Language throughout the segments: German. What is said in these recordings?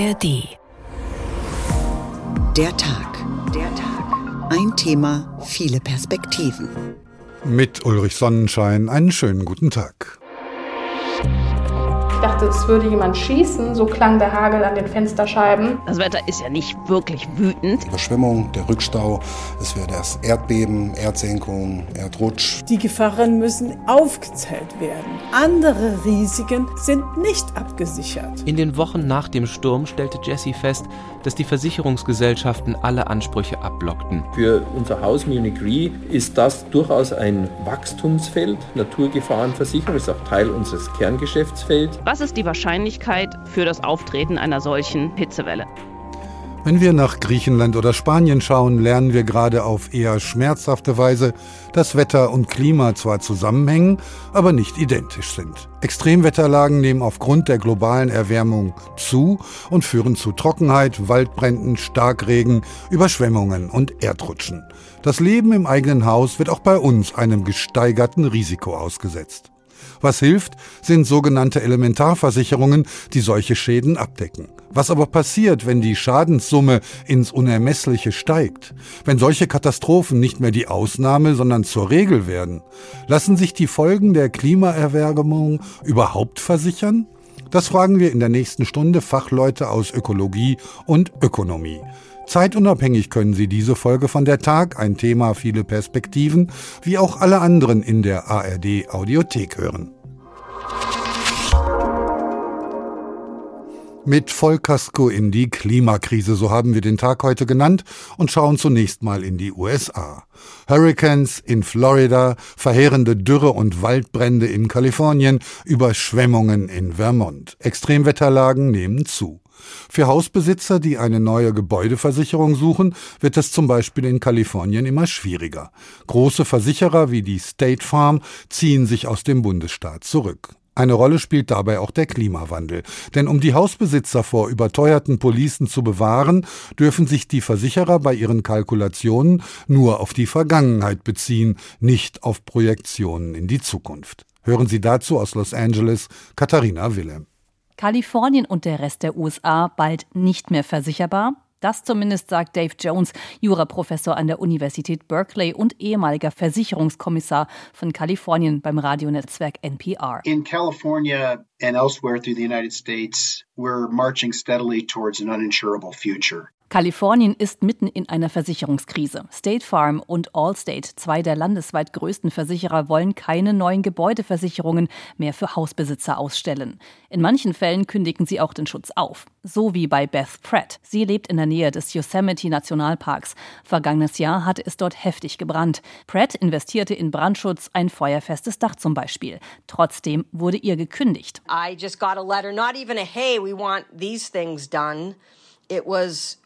ARD. Der Tag. Der Tag. Ein Thema, viele Perspektiven. Mit Ulrich Sonnenschein einen schönen guten Tag. Dachte, es würde jemand schießen, so klang der Hagel an den Fensterscheiben. Das Wetter ist ja nicht wirklich wütend. Überschwemmung, der Rückstau, es wäre das Erdbeben, Erdsenkung, Erdrutsch. Die Gefahren müssen aufgezählt werden. Andere Risiken sind nicht abgesichert. In den Wochen nach dem Sturm stellte Jesse fest, dass die Versicherungsgesellschaften alle Ansprüche abblockten. Für unser Haus Munich Re ist das durchaus ein Wachstumsfeld. Naturgefahrenversicherung ist auch Teil unseres Kerngeschäftsfelds. Was ist die Wahrscheinlichkeit für das Auftreten einer solchen Hitzewelle? Wenn wir nach Griechenland oder Spanien schauen, lernen wir gerade auf eher schmerzhafte Weise, dass Wetter und Klima zwar zusammenhängen, aber nicht identisch sind. Extremwetterlagen nehmen aufgrund der globalen Erwärmung zu und führen zu Trockenheit, Waldbränden, Starkregen, Überschwemmungen und Erdrutschen. Das Leben im eigenen Haus wird auch bei uns einem gesteigerten Risiko ausgesetzt. Was hilft, sind sogenannte Elementarversicherungen, die solche Schäden abdecken. Was aber passiert, wenn die Schadenssumme ins Unermessliche steigt? Wenn solche Katastrophen nicht mehr die Ausnahme, sondern zur Regel werden? Lassen sich die Folgen der Klimaerwärmung überhaupt versichern? Das fragen wir in der nächsten Stunde Fachleute aus Ökologie und Ökonomie. Zeitunabhängig können Sie diese Folge von der Tag, ein Thema viele Perspektiven, wie auch alle anderen in der ARD Audiothek hören. Mit Vollkasko in die Klimakrise, so haben wir den Tag heute genannt und schauen zunächst mal in die USA. Hurricanes in Florida, verheerende Dürre und Waldbrände in Kalifornien, Überschwemmungen in Vermont. Extremwetterlagen nehmen zu. Für Hausbesitzer, die eine neue Gebäudeversicherung suchen, wird es zum Beispiel in Kalifornien immer schwieriger. Große Versicherer wie die State Farm ziehen sich aus dem Bundesstaat zurück. Eine Rolle spielt dabei auch der Klimawandel. Denn um die Hausbesitzer vor überteuerten Policen zu bewahren, dürfen sich die Versicherer bei ihren Kalkulationen nur auf die Vergangenheit beziehen, nicht auf Projektionen in die Zukunft. Hören Sie dazu aus Los Angeles Katharina Willem. Kalifornien und der Rest der USA bald nicht mehr versicherbar? Das zumindest sagt Dave Jones, Juraprofessor an der Universität Berkeley und ehemaliger Versicherungskommissar von Kalifornien beim Radionetzwerk NPR. In California and elsewhere through the United States, we're marching steadily towards an uninsurable future. Kalifornien ist mitten in einer Versicherungskrise. State Farm und Allstate, zwei der landesweit größten Versicherer, wollen keine neuen Gebäudeversicherungen mehr für Hausbesitzer ausstellen. In manchen Fällen kündigen sie auch den Schutz auf. So wie bei Beth Pratt. Sie lebt in der Nähe des Yosemite Nationalparks. Vergangenes Jahr hatte es dort heftig gebrannt. Pratt investierte in Brandschutz, ein feuerfestes Dach zum Beispiel. Trotzdem wurde ihr gekündigt. I just got a letter, not even a hey, we want these things done. Was,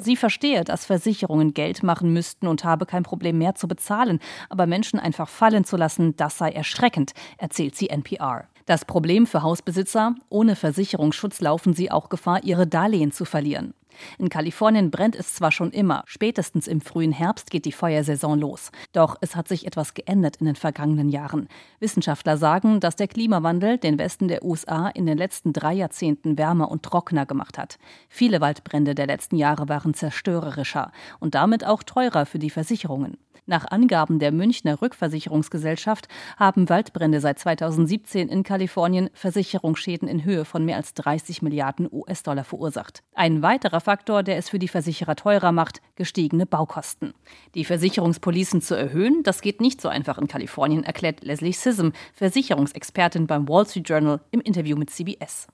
Sie verstehe, dass Versicherungen Geld machen müssten und habe kein Problem mehr zu bezahlen, aber Menschen einfach fallen zu lassen, das sei erschreckend, erzählt sie NPR. Das Problem für Hausbesitzer, ohne Versicherungsschutz laufen sie auch Gefahr, ihre Darlehen zu verlieren. In Kalifornien brennt es zwar schon immer, spätestens im frühen Herbst geht die Feuersaison los. Doch es hat sich etwas geändert in den vergangenen Jahren. Wissenschaftler sagen, dass der Klimawandel den Westen der USA in den letzten drei Jahrzehnten wärmer und trockener gemacht hat. Viele Waldbrände der letzten Jahre waren zerstörerischer und damit auch teurer für die Versicherungen. Nach Angaben der Münchner Rückversicherungsgesellschaft haben Waldbrände seit 2017 in Kalifornien Versicherungsschäden in Höhe von mehr als 30 Milliarden US-Dollar verursacht. Ein weiterer Faktor, der es für die Versicherer teurer macht, gestiegene Baukosten. Die Versicherungspolicen zu erhöhen, das geht nicht so einfach in Kalifornien, erklärt Leslie Sissom, Versicherungsexpertin beim Wall Street Journal im Interview mit CBS.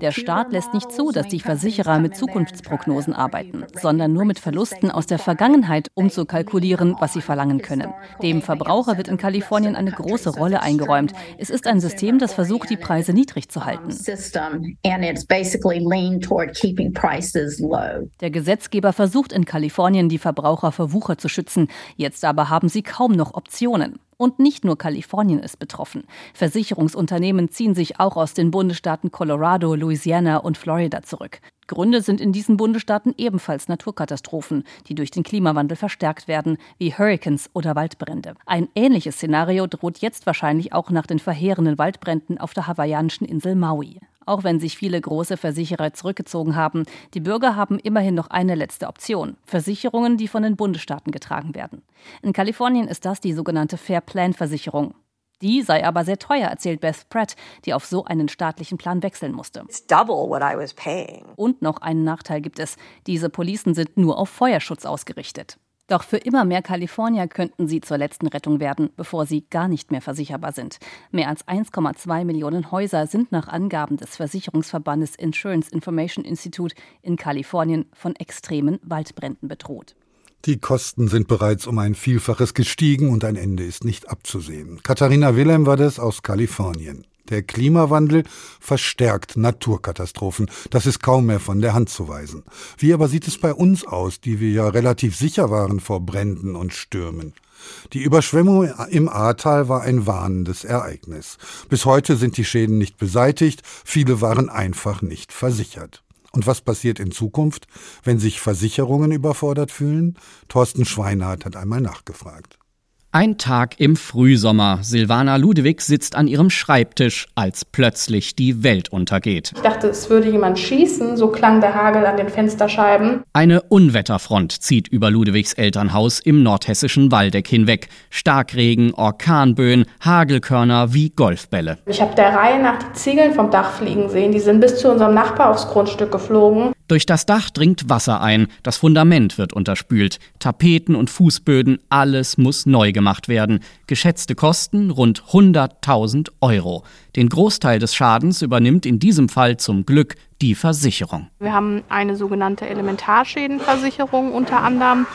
Der Staat lässt nicht zu, dass die Versicherer mit Zukunftsprognosen arbeiten, sondern nur mit mit Verlusten aus der Vergangenheit umzukalkulieren, was sie verlangen können. Dem Verbraucher wird in Kalifornien eine große Rolle eingeräumt. Es ist ein System, das versucht, die Preise niedrig zu halten. Der Gesetzgeber versucht in Kalifornien, die Verbraucher vor Wucher zu schützen. Jetzt aber haben sie kaum noch Optionen. Und nicht nur Kalifornien ist betroffen. Versicherungsunternehmen ziehen sich auch aus den Bundesstaaten Colorado, Louisiana und Florida zurück. Gründe sind in diesen Bundesstaaten ebenfalls Naturkatastrophen, die durch den Klimawandel verstärkt werden, wie Hurricanes oder Waldbrände. Ein ähnliches Szenario droht jetzt wahrscheinlich auch nach den verheerenden Waldbränden auf der hawaiianischen Insel Maui. Auch wenn sich viele große Versicherer zurückgezogen haben, die Bürger haben immerhin noch eine letzte Option. Versicherungen, die von den Bundesstaaten getragen werden. In Kalifornien ist das die sogenannte Fair Plan Versicherung. Die sei aber sehr teuer, erzählt Beth Pratt, die auf so einen staatlichen Plan wechseln musste. Und noch einen Nachteil gibt es. Diese Policen sind nur auf Feuerschutz ausgerichtet. Doch für immer mehr Kalifornier könnten sie zur letzten Rettung werden, bevor sie gar nicht mehr versicherbar sind. Mehr als 1,2 Millionen Häuser sind nach Angaben des Versicherungsverbandes Insurance Information Institute in Kalifornien von extremen Waldbränden bedroht. Die Kosten sind bereits um ein Vielfaches gestiegen und ein Ende ist nicht abzusehen. Katharina Wilhelm war das aus Kalifornien. Der Klimawandel verstärkt Naturkatastrophen. Das ist kaum mehr von der Hand zu weisen. Wie aber sieht es bei uns aus, die wir ja relativ sicher waren vor Bränden und Stürmen? Die Überschwemmung im Ahrtal war ein warnendes Ereignis. Bis heute sind die Schäden nicht beseitigt, viele waren einfach nicht versichert. Und was passiert in Zukunft, wenn sich Versicherungen überfordert fühlen? Thorsten Schweinhardt hat einmal nachgefragt. Ein Tag im Frühsommer. Silvana Ludewig sitzt an ihrem Schreibtisch, als plötzlich die Welt untergeht. Ich dachte, es würde jemand schießen, so klang der Hagel an den Fensterscheiben. Eine Unwetterfront zieht über Ludewigs Elternhaus im nordhessischen Waldeck hinweg. Starkregen, Orkanböen, Hagelkörner wie Golfbälle. Ich habe der Reihe nach die Ziegeln vom Dach fliegen sehen. Die sind bis zu unserem Nachbar aufs Grundstück geflogen. Durch das Dach dringt Wasser ein, das Fundament wird unterspült, Tapeten und Fußböden, alles muss neu gemacht werden. Geschätzte Kosten rund 100.000 Euro. Den Großteil des Schadens übernimmt in diesem Fall zum Glück die Versicherung. Wir haben eine sogenannte Elementarschädenversicherung unter anderem,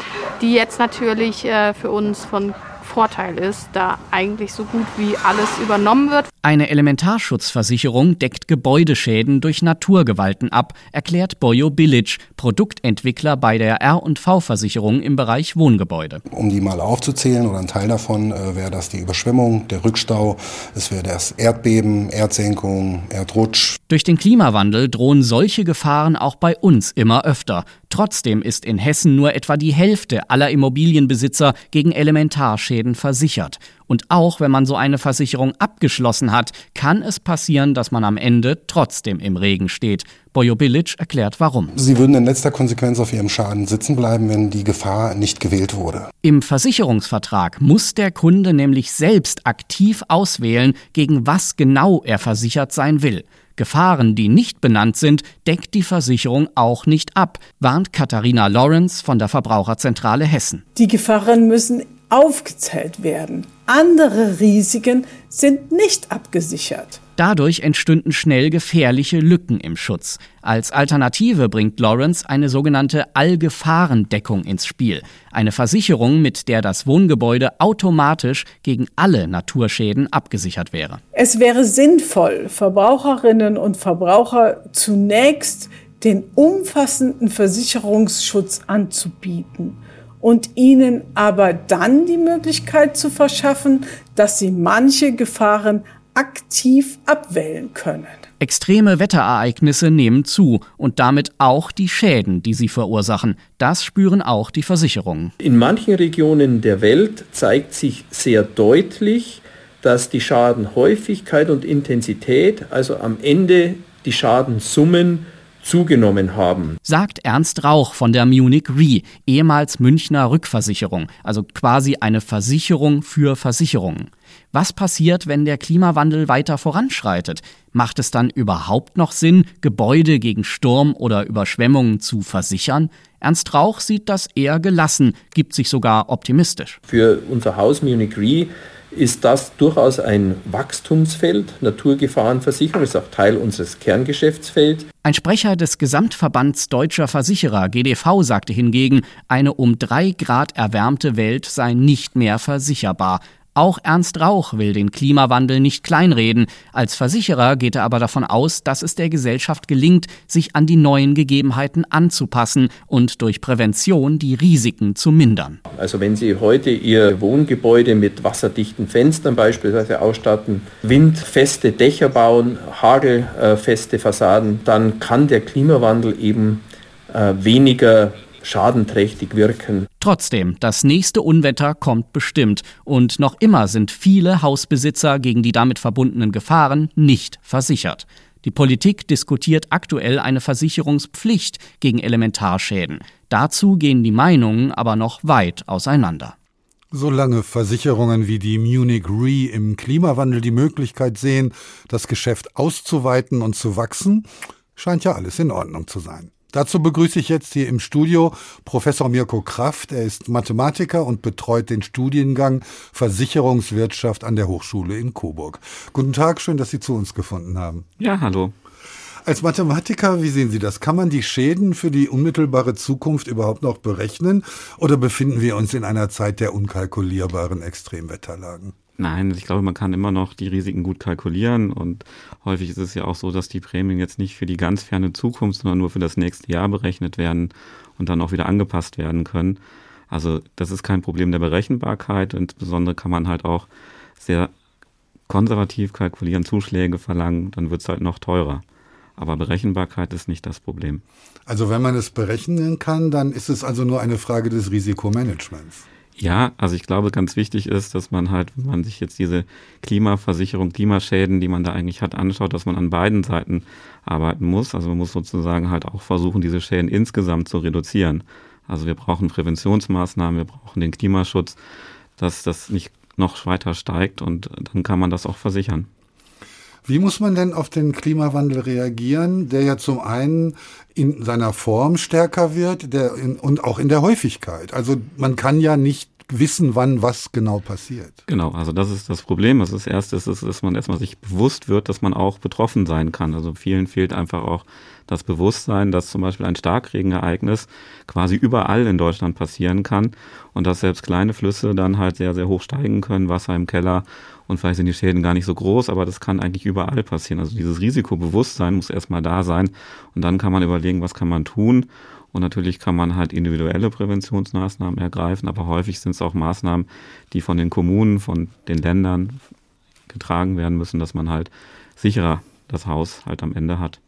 die jetzt natürlich äh, für uns von Vorteil ist, da eigentlich so gut wie alles übernommen wird. Eine Elementarschutzversicherung deckt Gebäudeschäden durch Naturgewalten ab, erklärt Bojo Bilic, Produktentwickler bei der R&V-Versicherung im Bereich Wohngebäude. Um die mal aufzuzählen oder ein Teil davon äh, wäre das die Überschwemmung, der Rückstau, es wäre das Erdbeben, Erdsenkung, Erdrutsch. Durch den Klimawandel drohen solche Gefahren auch bei uns immer öfter. Trotzdem ist in Hessen nur etwa die Hälfte aller Immobilienbesitzer gegen Elementarschäden versichert. Und auch wenn man so eine Versicherung abgeschlossen hat, kann es passieren, dass man am Ende trotzdem im Regen steht. Bojo Bilic erklärt warum. Sie würden in letzter Konsequenz auf ihrem Schaden sitzen bleiben, wenn die Gefahr nicht gewählt wurde. Im Versicherungsvertrag muss der Kunde nämlich selbst aktiv auswählen, gegen was genau er versichert sein will. Gefahren, die nicht benannt sind, deckt die Versicherung auch nicht ab, warnt Katharina Lawrence von der Verbraucherzentrale Hessen. Die Gefahren müssen aufgezählt werden. Andere Risiken sind nicht abgesichert. Dadurch entstünden schnell gefährliche Lücken im Schutz. Als Alternative bringt Lawrence eine sogenannte Allgefahrendeckung ins Spiel, eine Versicherung, mit der das Wohngebäude automatisch gegen alle Naturschäden abgesichert wäre. Es wäre sinnvoll, Verbraucherinnen und Verbraucher zunächst den umfassenden Versicherungsschutz anzubieten und ihnen aber dann die Möglichkeit zu verschaffen, dass sie manche Gefahren aktiv abwählen können. Extreme Wetterereignisse nehmen zu und damit auch die Schäden, die sie verursachen. Das spüren auch die Versicherungen. In manchen Regionen der Welt zeigt sich sehr deutlich, dass die Schadenhäufigkeit und Intensität, also am Ende die Schadensummen, zugenommen haben. Sagt Ernst Rauch von der Munich Re, ehemals Münchner Rückversicherung, also quasi eine Versicherung für Versicherungen. Was passiert, wenn der Klimawandel weiter voranschreitet? Macht es dann überhaupt noch Sinn, Gebäude gegen Sturm oder Überschwemmungen zu versichern? Ernst Rauch sieht das eher gelassen, gibt sich sogar optimistisch. Für unser Haus Munich Re ist das durchaus ein Wachstumsfeld. Naturgefahrenversicherung ist auch Teil unseres Kerngeschäftsfelds. Ein Sprecher des Gesamtverbands deutscher Versicherer GDV sagte hingegen, eine um drei Grad erwärmte Welt sei nicht mehr versicherbar. Auch Ernst Rauch will den Klimawandel nicht kleinreden. Als Versicherer geht er aber davon aus, dass es der Gesellschaft gelingt, sich an die neuen Gegebenheiten anzupassen und durch Prävention die Risiken zu mindern. Also wenn Sie heute Ihr Wohngebäude mit wasserdichten Fenstern beispielsweise ausstatten, windfeste Dächer bauen, hagelfeste Fassaden, dann kann der Klimawandel eben äh, weniger schadenträchtig wirken. Trotzdem, das nächste Unwetter kommt bestimmt und noch immer sind viele Hausbesitzer gegen die damit verbundenen Gefahren nicht versichert. Die Politik diskutiert aktuell eine Versicherungspflicht gegen Elementarschäden. Dazu gehen die Meinungen aber noch weit auseinander. Solange Versicherungen wie die Munich Re im Klimawandel die Möglichkeit sehen, das Geschäft auszuweiten und zu wachsen, scheint ja alles in Ordnung zu sein. Dazu begrüße ich jetzt hier im Studio Professor Mirko Kraft. Er ist Mathematiker und betreut den Studiengang Versicherungswirtschaft an der Hochschule in Coburg. Guten Tag, schön, dass Sie zu uns gefunden haben. Ja, hallo. Als Mathematiker, wie sehen Sie das? Kann man die Schäden für die unmittelbare Zukunft überhaupt noch berechnen oder befinden wir uns in einer Zeit der unkalkulierbaren Extremwetterlagen? Nein, ich glaube, man kann immer noch die Risiken gut kalkulieren und häufig ist es ja auch so, dass die Prämien jetzt nicht für die ganz ferne Zukunft, sondern nur für das nächste Jahr berechnet werden und dann auch wieder angepasst werden können. Also das ist kein Problem der Berechenbarkeit. Insbesondere kann man halt auch sehr konservativ kalkulieren, Zuschläge verlangen, dann wird es halt noch teurer. Aber Berechenbarkeit ist nicht das Problem. Also wenn man es berechnen kann, dann ist es also nur eine Frage des Risikomanagements. Ja, also ich glaube, ganz wichtig ist, dass man halt, wenn man sich jetzt diese Klimaversicherung, Klimaschäden, die man da eigentlich hat, anschaut, dass man an beiden Seiten arbeiten muss. Also man muss sozusagen halt auch versuchen, diese Schäden insgesamt zu reduzieren. Also wir brauchen Präventionsmaßnahmen, wir brauchen den Klimaschutz, dass das nicht noch weiter steigt und dann kann man das auch versichern. Wie muss man denn auf den Klimawandel reagieren, der ja zum einen in seiner Form stärker wird der in, und auch in der Häufigkeit? Also man kann ja nicht wissen, wann was genau passiert. Genau, also das ist das Problem. Das Erste ist, dass man erstmal sich bewusst wird, dass man auch betroffen sein kann. Also vielen fehlt einfach auch das Bewusstsein, dass zum Beispiel ein Starkregenereignis quasi überall in Deutschland passieren kann und dass selbst kleine Flüsse dann halt sehr, sehr hoch steigen können, Wasser im Keller und vielleicht sind die Schäden gar nicht so groß, aber das kann eigentlich überall passieren. Also dieses Risikobewusstsein muss erstmal da sein und dann kann man überlegen, was kann man tun. Und natürlich kann man halt individuelle Präventionsmaßnahmen ergreifen, aber häufig sind es auch Maßnahmen, die von den Kommunen, von den Ländern getragen werden müssen, dass man halt sicherer das Haus halt am Ende hat.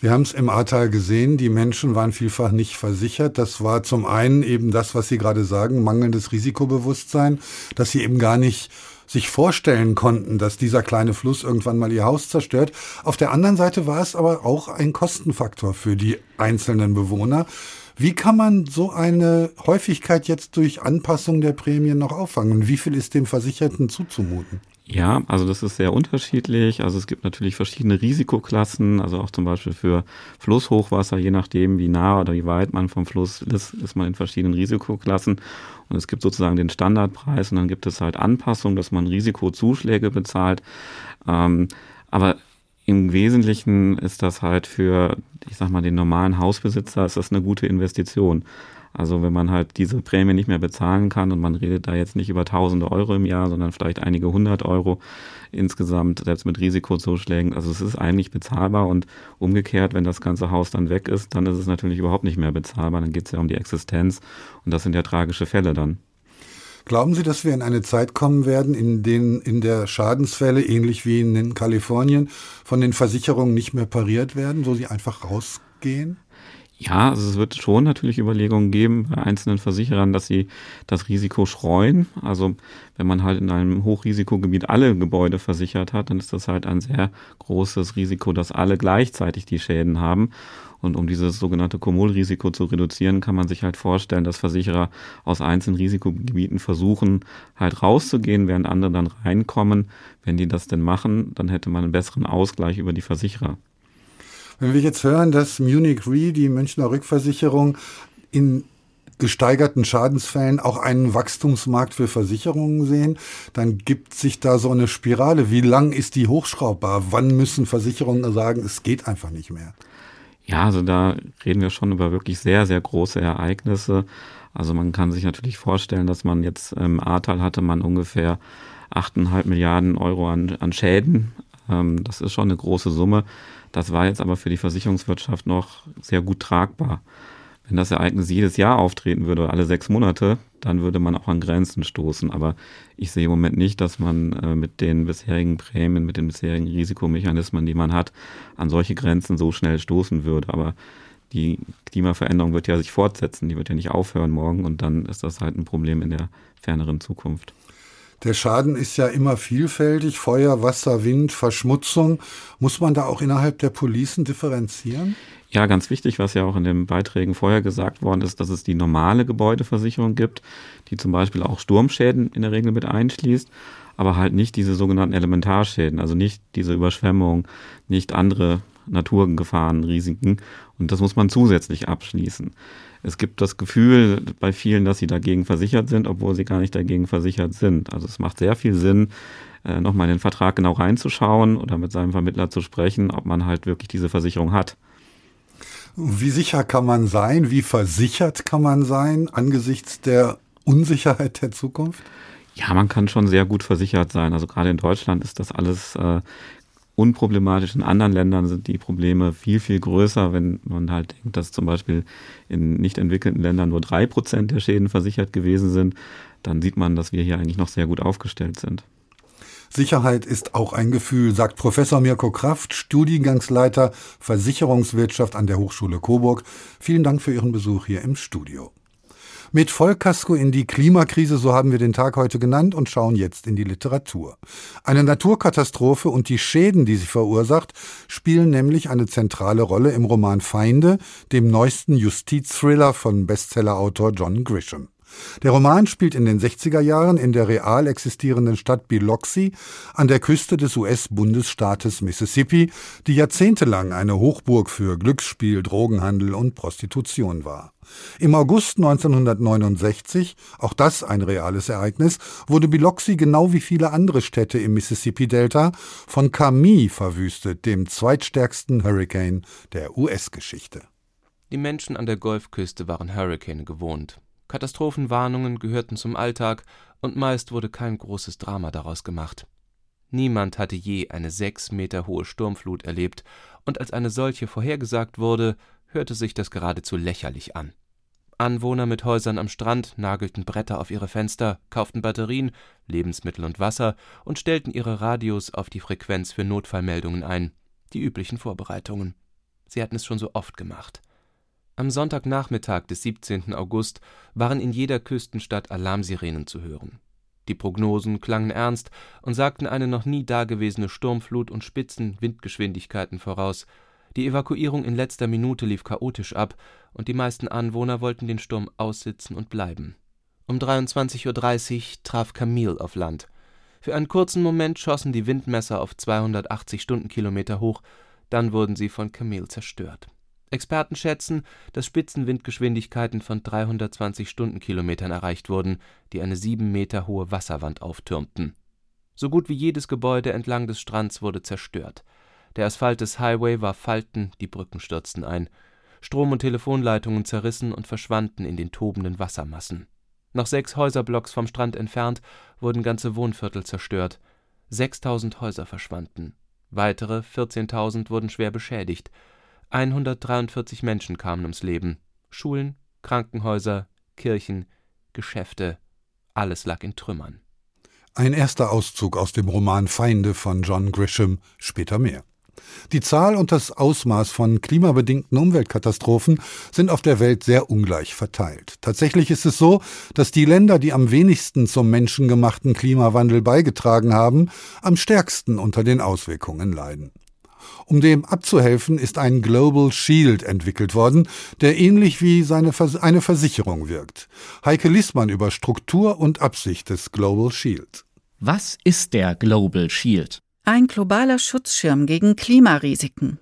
Wir haben es im Ahrtal gesehen, die Menschen waren vielfach nicht versichert. Das war zum einen eben das, was Sie gerade sagen, mangelndes Risikobewusstsein, dass sie eben gar nicht sich vorstellen konnten, dass dieser kleine Fluss irgendwann mal ihr Haus zerstört. Auf der anderen Seite war es aber auch ein Kostenfaktor für die einzelnen Bewohner. Wie kann man so eine Häufigkeit jetzt durch Anpassung der Prämien noch auffangen? wie viel ist dem Versicherten zuzumuten? Ja, also das ist sehr unterschiedlich. Also es gibt natürlich verschiedene Risikoklassen, also auch zum Beispiel für Flusshochwasser, je nachdem, wie nah oder wie weit man vom Fluss ist, ist man in verschiedenen Risikoklassen. Und es gibt sozusagen den Standardpreis und dann gibt es halt Anpassungen, dass man Risikozuschläge bezahlt. Ähm, aber im Wesentlichen ist das halt für, ich sag mal, den normalen Hausbesitzer ist das eine gute Investition. Also wenn man halt diese Prämie nicht mehr bezahlen kann und man redet da jetzt nicht über tausende Euro im Jahr, sondern vielleicht einige hundert Euro insgesamt, selbst mit Risikozuschlägen. Also es ist eigentlich bezahlbar und umgekehrt, wenn das ganze Haus dann weg ist, dann ist es natürlich überhaupt nicht mehr bezahlbar. Dann geht es ja um die Existenz und das sind ja tragische Fälle dann. Glauben Sie, dass wir in eine Zeit kommen werden, in denen in der Schadensfälle, ähnlich wie in Kalifornien, von den Versicherungen nicht mehr pariert werden, wo sie einfach rausgehen? Ja, also es wird schon natürlich Überlegungen geben bei einzelnen Versicherern, dass sie das Risiko streuen. Also wenn man halt in einem Hochrisikogebiet alle Gebäude versichert hat, dann ist das halt ein sehr großes Risiko, dass alle gleichzeitig die Schäden haben. Und um dieses sogenannte Kumulrisiko zu reduzieren, kann man sich halt vorstellen, dass Versicherer aus einzelnen Risikogebieten versuchen, halt rauszugehen, während andere dann reinkommen. Wenn die das denn machen, dann hätte man einen besseren Ausgleich über die Versicherer. Wenn wir jetzt hören, dass Munich Re, die Münchner Rückversicherung, in gesteigerten Schadensfällen auch einen Wachstumsmarkt für Versicherungen sehen, dann gibt sich da so eine Spirale. Wie lang ist die hochschraubbar? Wann müssen Versicherungen sagen, es geht einfach nicht mehr? Ja, also da reden wir schon über wirklich sehr, sehr große Ereignisse. Also man kann sich natürlich vorstellen, dass man jetzt im Ahrtal hatte man ungefähr 8,5 Milliarden Euro an, an Schäden. Ähm, das ist schon eine große Summe. Das war jetzt aber für die Versicherungswirtschaft noch sehr gut tragbar. Wenn das Ereignis jedes Jahr auftreten würde, alle sechs Monate, dann würde man auch an Grenzen stoßen. Aber ich sehe im Moment nicht, dass man äh, mit den bisherigen Prämien, mit den bisherigen Risikomechanismen, die man hat, an solche Grenzen so schnell stoßen würde. Aber die Klimaveränderung wird ja sich fortsetzen, die wird ja nicht aufhören morgen und dann ist das halt ein Problem in der ferneren Zukunft. Der Schaden ist ja immer vielfältig, Feuer, Wasser, Wind, Verschmutzung. Muss man da auch innerhalb der Policen differenzieren? Ja, ganz wichtig, was ja auch in den Beiträgen vorher gesagt worden ist, dass es die normale Gebäudeversicherung gibt, die zum Beispiel auch Sturmschäden in der Regel mit einschließt, aber halt nicht diese sogenannten Elementarschäden, also nicht diese Überschwemmung, nicht andere Naturgefahren, Risiken. Und das muss man zusätzlich abschließen. Es gibt das Gefühl bei vielen, dass sie dagegen versichert sind, obwohl sie gar nicht dagegen versichert sind. Also es macht sehr viel Sinn, äh, nochmal in den Vertrag genau reinzuschauen oder mit seinem Vermittler zu sprechen, ob man halt wirklich diese Versicherung hat. Wie sicher kann man sein? Wie versichert kann man sein angesichts der Unsicherheit der Zukunft? Ja, man kann schon sehr gut versichert sein. Also gerade in Deutschland ist das alles äh, unproblematisch. In anderen Ländern sind die Probleme viel, viel größer, wenn man halt denkt, dass zum Beispiel in nicht entwickelten Ländern nur drei Prozent der Schäden versichert gewesen sind. Dann sieht man, dass wir hier eigentlich noch sehr gut aufgestellt sind. Sicherheit ist auch ein Gefühl, sagt Professor Mirko Kraft, Studiengangsleiter Versicherungswirtschaft an der Hochschule Coburg. Vielen Dank für Ihren Besuch hier im Studio. Mit Vollkasko in die Klimakrise, so haben wir den Tag heute genannt und schauen jetzt in die Literatur. Eine Naturkatastrophe und die Schäden, die sie verursacht, spielen nämlich eine zentrale Rolle im Roman Feinde, dem neuesten Justizthriller von Bestsellerautor John Grisham. Der Roman spielt in den 60er Jahren in der real existierenden Stadt Biloxi an der Küste des US-Bundesstaates Mississippi, die jahrzehntelang eine Hochburg für Glücksspiel, Drogenhandel und Prostitution war. Im August 1969, auch das ein reales Ereignis, wurde Biloxi genau wie viele andere Städte im Mississippi-Delta von Camille verwüstet, dem zweitstärksten Hurricane der US-Geschichte. Die Menschen an der Golfküste waren Hurricane gewohnt. Katastrophenwarnungen gehörten zum Alltag, und meist wurde kein großes Drama daraus gemacht. Niemand hatte je eine sechs Meter hohe Sturmflut erlebt, und als eine solche vorhergesagt wurde, hörte sich das geradezu lächerlich an. Anwohner mit Häusern am Strand nagelten Bretter auf ihre Fenster, kauften Batterien, Lebensmittel und Wasser und stellten ihre Radios auf die Frequenz für Notfallmeldungen ein, die üblichen Vorbereitungen. Sie hatten es schon so oft gemacht. Am Sonntagnachmittag des 17. August waren in jeder Küstenstadt Alarmsirenen zu hören. Die Prognosen klangen ernst und sagten eine noch nie dagewesene Sturmflut und Spitzenwindgeschwindigkeiten voraus. Die Evakuierung in letzter Minute lief chaotisch ab, und die meisten Anwohner wollten den Sturm aussitzen und bleiben. Um 23.30 Uhr traf Camille auf Land. Für einen kurzen Moment schossen die Windmesser auf 280 Stundenkilometer hoch, dann wurden sie von Camille zerstört Experten schätzen, dass Spitzenwindgeschwindigkeiten von 320 Stundenkilometern erreicht wurden, die eine sieben Meter hohe Wasserwand auftürmten. So gut wie jedes Gebäude entlang des Strands wurde zerstört. Der Asphalt des Highway war Falten, die Brücken stürzten ein. Strom- und Telefonleitungen zerrissen und verschwanden in den tobenden Wassermassen. Noch sechs Häuserblocks vom Strand entfernt wurden ganze Wohnviertel zerstört. 6000 Häuser verschwanden. Weitere 14.000 wurden schwer beschädigt. 143 Menschen kamen ums Leben. Schulen, Krankenhäuser, Kirchen, Geschäfte, alles lag in Trümmern. Ein erster Auszug aus dem Roman Feinde von John Grisham, später mehr. Die Zahl und das Ausmaß von klimabedingten Umweltkatastrophen sind auf der Welt sehr ungleich verteilt. Tatsächlich ist es so, dass die Länder, die am wenigsten zum menschengemachten Klimawandel beigetragen haben, am stärksten unter den Auswirkungen leiden. Um dem abzuhelfen, ist ein Global Shield entwickelt worden, der ähnlich wie seine Vers eine Versicherung wirkt. Heike Lissmann über Struktur und Absicht des Global Shield. Was ist der Global Shield? Ein globaler Schutzschirm gegen Klimarisiken.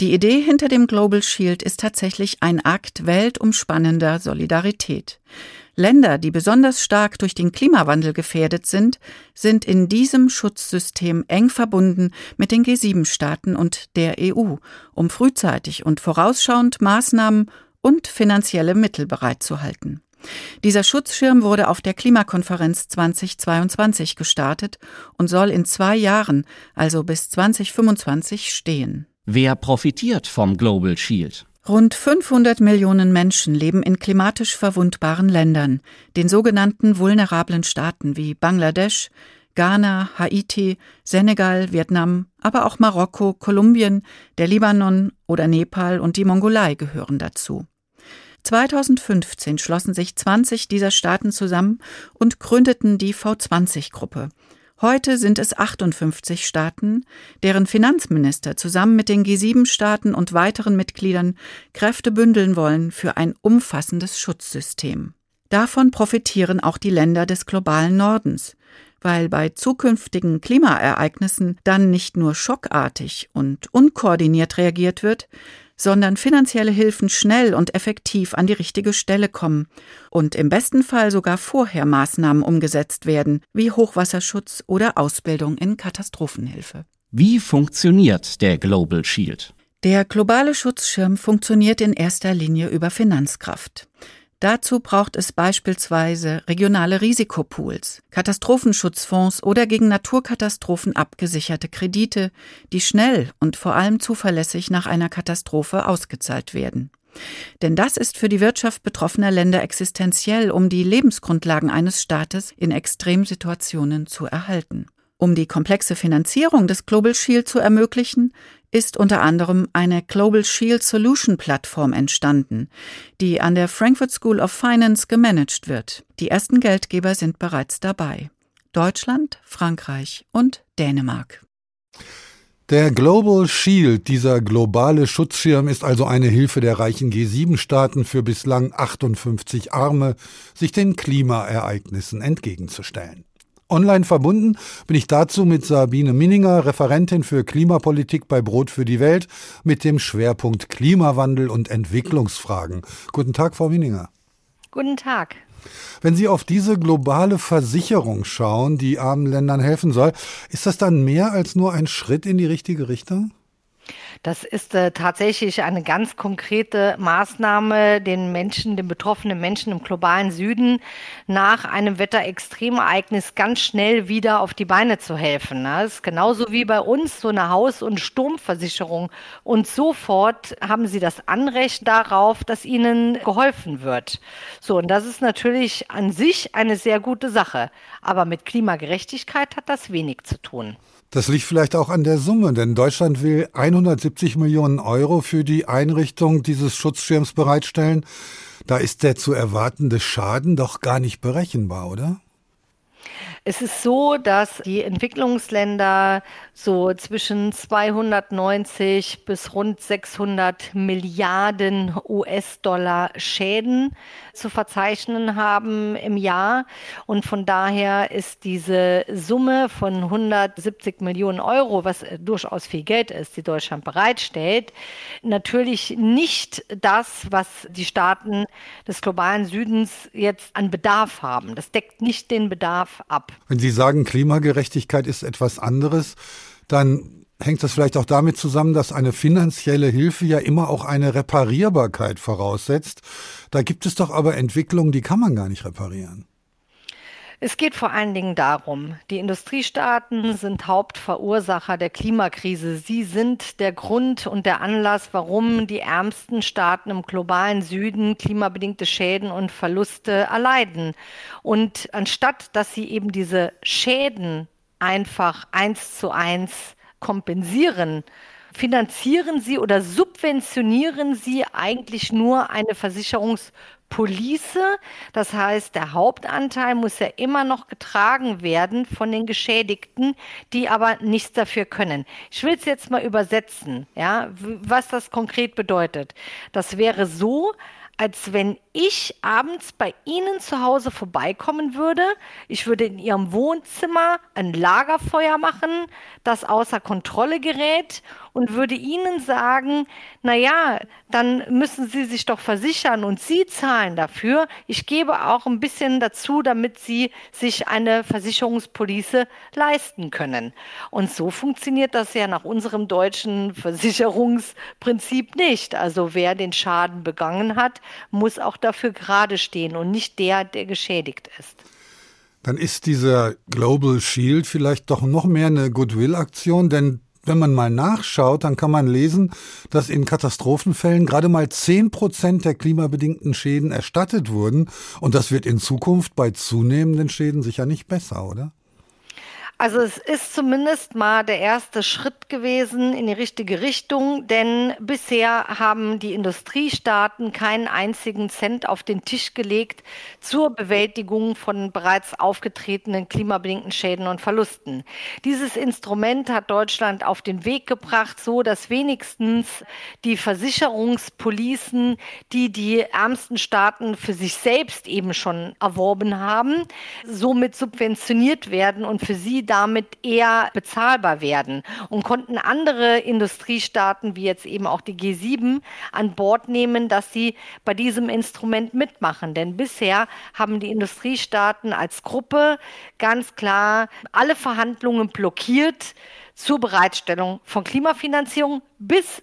Die Idee hinter dem Global Shield ist tatsächlich ein Akt weltumspannender Solidarität. Länder, die besonders stark durch den Klimawandel gefährdet sind, sind in diesem Schutzsystem eng verbunden mit den G7-Staaten und der EU, um frühzeitig und vorausschauend Maßnahmen und finanzielle Mittel bereitzuhalten. Dieser Schutzschirm wurde auf der Klimakonferenz 2022 gestartet und soll in zwei Jahren, also bis 2025, stehen. Wer profitiert vom Global Shield? Rund 500 Millionen Menschen leben in klimatisch verwundbaren Ländern, den sogenannten vulnerablen Staaten wie Bangladesch, Ghana, Haiti, Senegal, Vietnam, aber auch Marokko, Kolumbien, der Libanon oder Nepal und die Mongolei gehören dazu. 2015 schlossen sich 20 dieser Staaten zusammen und gründeten die V20-Gruppe. Heute sind es 58 Staaten, deren Finanzminister zusammen mit den G7-Staaten und weiteren Mitgliedern Kräfte bündeln wollen für ein umfassendes Schutzsystem. Davon profitieren auch die Länder des globalen Nordens, weil bei zukünftigen Klimaereignissen dann nicht nur schockartig und unkoordiniert reagiert wird, sondern finanzielle Hilfen schnell und effektiv an die richtige Stelle kommen und im besten Fall sogar vorher Maßnahmen umgesetzt werden, wie Hochwasserschutz oder Ausbildung in Katastrophenhilfe. Wie funktioniert der Global Shield? Der globale Schutzschirm funktioniert in erster Linie über Finanzkraft. Dazu braucht es beispielsweise regionale Risikopools, Katastrophenschutzfonds oder gegen Naturkatastrophen abgesicherte Kredite, die schnell und vor allem zuverlässig nach einer Katastrophe ausgezahlt werden. Denn das ist für die Wirtschaft betroffener Länder existenziell, um die Lebensgrundlagen eines Staates in Extremsituationen zu erhalten. Um die komplexe Finanzierung des Global Shield zu ermöglichen, ist unter anderem eine Global Shield Solution Plattform entstanden, die an der Frankfurt School of Finance gemanagt wird. Die ersten Geldgeber sind bereits dabei. Deutschland, Frankreich und Dänemark. Der Global Shield, dieser globale Schutzschirm, ist also eine Hilfe der reichen G7-Staaten für bislang 58 Arme, sich den Klimaereignissen entgegenzustellen. Online verbunden bin ich dazu mit Sabine Minninger, Referentin für Klimapolitik bei Brot für die Welt, mit dem Schwerpunkt Klimawandel und Entwicklungsfragen. Guten Tag, Frau Minninger. Guten Tag. Wenn Sie auf diese globale Versicherung schauen, die armen Ländern helfen soll, ist das dann mehr als nur ein Schritt in die richtige Richtung? Das ist äh, tatsächlich eine ganz konkrete Maßnahme, den Menschen, den betroffenen Menschen im globalen Süden nach einem Wetterextremereignis ganz schnell wieder auf die Beine zu helfen. Ne? Das ist genauso wie bei uns so eine Haus- und Sturmversicherung. Und sofort haben sie das Anrecht darauf, dass ihnen geholfen wird. So, und das ist natürlich an sich eine sehr gute Sache. Aber mit Klimagerechtigkeit hat das wenig zu tun. Das liegt vielleicht auch an der Summe, denn Deutschland will 170 Millionen Euro für die Einrichtung dieses Schutzschirms bereitstellen. Da ist der zu erwartende Schaden doch gar nicht berechenbar, oder? Es ist so, dass die Entwicklungsländer so zwischen 290 bis rund 600 Milliarden US-Dollar Schäden zu verzeichnen haben im Jahr. Und von daher ist diese Summe von 170 Millionen Euro, was durchaus viel Geld ist, die Deutschland bereitstellt, natürlich nicht das, was die Staaten des globalen Südens jetzt an Bedarf haben. Das deckt nicht den Bedarf ab. Wenn Sie sagen, Klimagerechtigkeit ist etwas anderes, dann hängt das vielleicht auch damit zusammen, dass eine finanzielle Hilfe ja immer auch eine Reparierbarkeit voraussetzt. Da gibt es doch aber Entwicklungen, die kann man gar nicht reparieren. Es geht vor allen Dingen darum, die Industriestaaten sind Hauptverursacher der Klimakrise. Sie sind der Grund und der Anlass, warum die ärmsten Staaten im globalen Süden klimabedingte Schäden und Verluste erleiden. Und anstatt dass sie eben diese Schäden einfach eins zu eins kompensieren, finanzieren sie oder subventionieren sie eigentlich nur eine Versicherungs- Police. Das heißt, der Hauptanteil muss ja immer noch getragen werden von den Geschädigten, die aber nichts dafür können. Ich will es jetzt mal übersetzen, ja, was das konkret bedeutet. Das wäre so, als wenn ich abends bei Ihnen zu Hause vorbeikommen würde. Ich würde in Ihrem Wohnzimmer ein Lagerfeuer machen, das außer Kontrolle gerät und würde ihnen sagen, na ja, dann müssen sie sich doch versichern und sie zahlen dafür. Ich gebe auch ein bisschen dazu, damit sie sich eine Versicherungspolice leisten können. Und so funktioniert das ja nach unserem deutschen Versicherungsprinzip nicht. Also wer den Schaden begangen hat, muss auch dafür gerade stehen und nicht der, der geschädigt ist dann ist dieser Global Shield vielleicht doch noch mehr eine Goodwill-Aktion, denn wenn man mal nachschaut, dann kann man lesen, dass in Katastrophenfällen gerade mal zehn Prozent der klimabedingten Schäden erstattet wurden. Und das wird in Zukunft bei zunehmenden Schäden sicher nicht besser, oder? Also es ist zumindest mal der erste Schritt gewesen in die richtige Richtung, denn bisher haben die Industriestaaten keinen einzigen Cent auf den Tisch gelegt zur Bewältigung von bereits aufgetretenen klimabedingten Schäden und Verlusten. Dieses Instrument hat Deutschland auf den Weg gebracht, so dass wenigstens die Versicherungspolicen, die die ärmsten Staaten für sich selbst eben schon erworben haben, somit subventioniert werden und für sie damit eher bezahlbar werden und konnten andere Industriestaaten wie jetzt eben auch die G7 an Bord nehmen, dass sie bei diesem Instrument mitmachen. Denn bisher haben die Industriestaaten als Gruppe ganz klar alle Verhandlungen blockiert zur Bereitstellung von Klimafinanzierung bis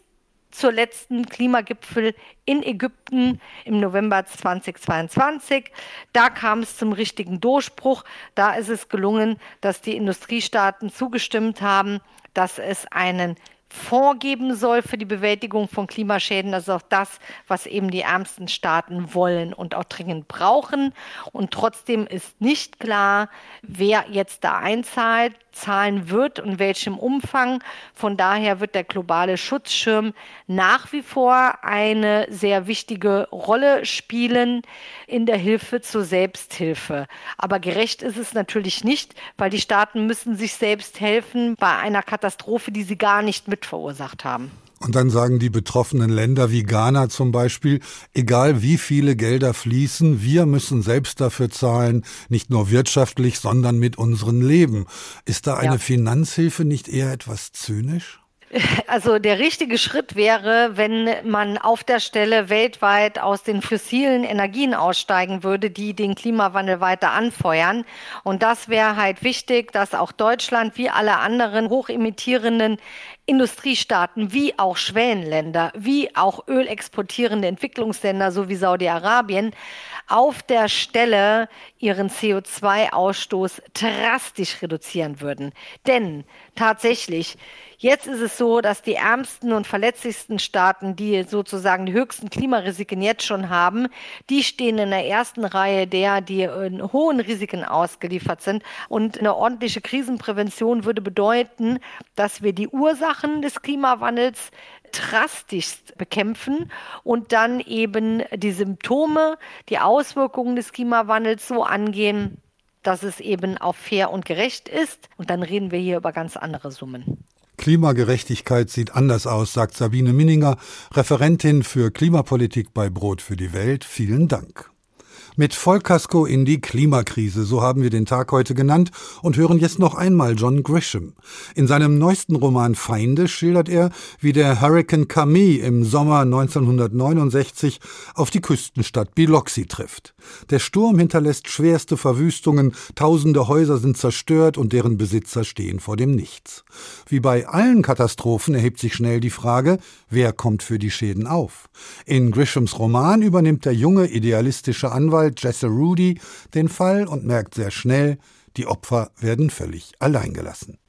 zur letzten Klimagipfel in Ägypten im November 2022. Da kam es zum richtigen Durchbruch. Da ist es gelungen, dass die Industriestaaten zugestimmt haben, dass es einen vorgeben soll für die Bewältigung von Klimaschäden. Das ist auch das, was eben die ärmsten Staaten wollen und auch dringend brauchen. Und trotzdem ist nicht klar, wer jetzt da einzahlt zahlen wird und welchem Umfang. Von daher wird der globale Schutzschirm nach wie vor eine sehr wichtige Rolle spielen in der Hilfe zur Selbsthilfe. Aber gerecht ist es natürlich nicht, weil die Staaten müssen sich selbst helfen bei einer Katastrophe, die sie gar nicht mit verursacht haben. Und dann sagen die betroffenen Länder wie Ghana zum Beispiel, egal wie viele Gelder fließen, wir müssen selbst dafür zahlen, nicht nur wirtschaftlich, sondern mit unserem Leben. Ist da eine ja. Finanzhilfe nicht eher etwas zynisch? Also der richtige Schritt wäre, wenn man auf der Stelle weltweit aus den fossilen Energien aussteigen würde, die den Klimawandel weiter anfeuern. Und das wäre halt wichtig, dass auch Deutschland wie alle anderen hochemittierenden Industriestaaten wie auch Schwellenländer, wie auch ölexportierende Entwicklungsländer sowie Saudi-Arabien auf der Stelle ihren CO2-Ausstoß drastisch reduzieren würden. Denn tatsächlich, jetzt ist es so, dass die ärmsten und verletzlichsten Staaten, die sozusagen die höchsten Klimarisiken jetzt schon haben, die stehen in der ersten Reihe der, die hohen Risiken ausgeliefert sind. Und eine ordentliche Krisenprävention würde bedeuten, dass wir die Ursachen des Klimawandels drastischst bekämpfen und dann eben die Symptome, die Auswirkungen des Klimawandels so angehen, dass es eben auch fair und gerecht ist. Und dann reden wir hier über ganz andere Summen. Klimagerechtigkeit sieht anders aus, sagt Sabine Minninger, Referentin für Klimapolitik bei Brot für die Welt. Vielen Dank. Mit Vollkasko in die Klimakrise, so haben wir den Tag heute genannt und hören jetzt noch einmal John Grisham. In seinem neuesten Roman Feinde schildert er, wie der Hurricane Camille im Sommer 1969 auf die Küstenstadt Biloxi trifft. Der Sturm hinterlässt schwerste Verwüstungen, tausende Häuser sind zerstört und deren Besitzer stehen vor dem Nichts. Wie bei allen Katastrophen erhebt sich schnell die Frage, wer kommt für die Schäden auf? In Grishams Roman übernimmt der junge idealistische Anwalt Anwalt Jesse Rudy den Fall und merkt sehr schnell, die Opfer werden völlig alleingelassen.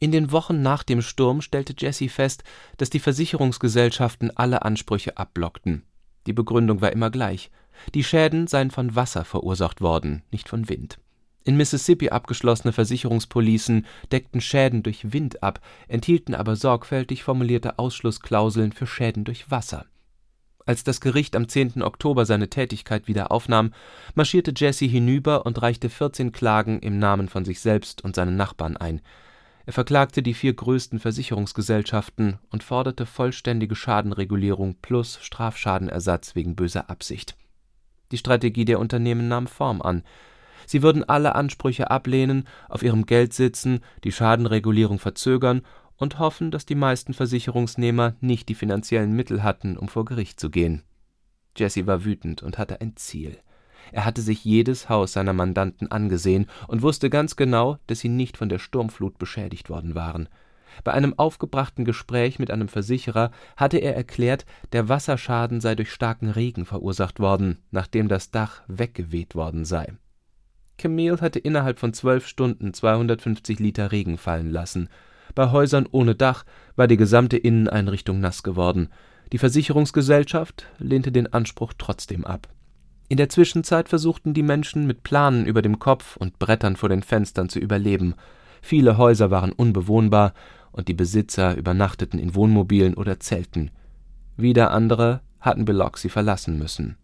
In den Wochen nach dem Sturm stellte Jesse fest, dass die Versicherungsgesellschaften alle Ansprüche abblockten. Die Begründung war immer gleich. Die Schäden seien von Wasser verursacht worden, nicht von Wind. In Mississippi abgeschlossene Versicherungspolicen deckten Schäden durch Wind ab, enthielten aber sorgfältig formulierte Ausschlussklauseln für Schäden durch Wasser. Als das Gericht am 10. Oktober seine Tätigkeit wieder aufnahm, marschierte Jesse hinüber und reichte 14 Klagen im Namen von sich selbst und seinen Nachbarn ein. Er verklagte die vier größten Versicherungsgesellschaften und forderte vollständige Schadenregulierung plus Strafschadenersatz wegen böser Absicht. Die Strategie der Unternehmen nahm Form an. Sie würden alle Ansprüche ablehnen, auf ihrem Geld sitzen, die Schadenregulierung verzögern und hoffen, dass die meisten Versicherungsnehmer nicht die finanziellen Mittel hatten, um vor Gericht zu gehen. Jesse war wütend und hatte ein Ziel. Er hatte sich jedes Haus seiner Mandanten angesehen und wusste ganz genau, dass sie nicht von der Sturmflut beschädigt worden waren. Bei einem aufgebrachten Gespräch mit einem Versicherer hatte er erklärt, der Wasserschaden sei durch starken Regen verursacht worden, nachdem das Dach weggeweht worden sei. Camille hatte innerhalb von zwölf Stunden 250 Liter Regen fallen lassen. Bei Häusern ohne Dach war die gesamte Inneneinrichtung nass geworden. Die Versicherungsgesellschaft lehnte den Anspruch trotzdem ab. In der Zwischenzeit versuchten die Menschen mit Planen über dem Kopf und Brettern vor den Fenstern zu überleben. Viele Häuser waren unbewohnbar und die Besitzer übernachteten in Wohnmobilen oder Zelten. Wieder andere hatten Biloxi verlassen müssen.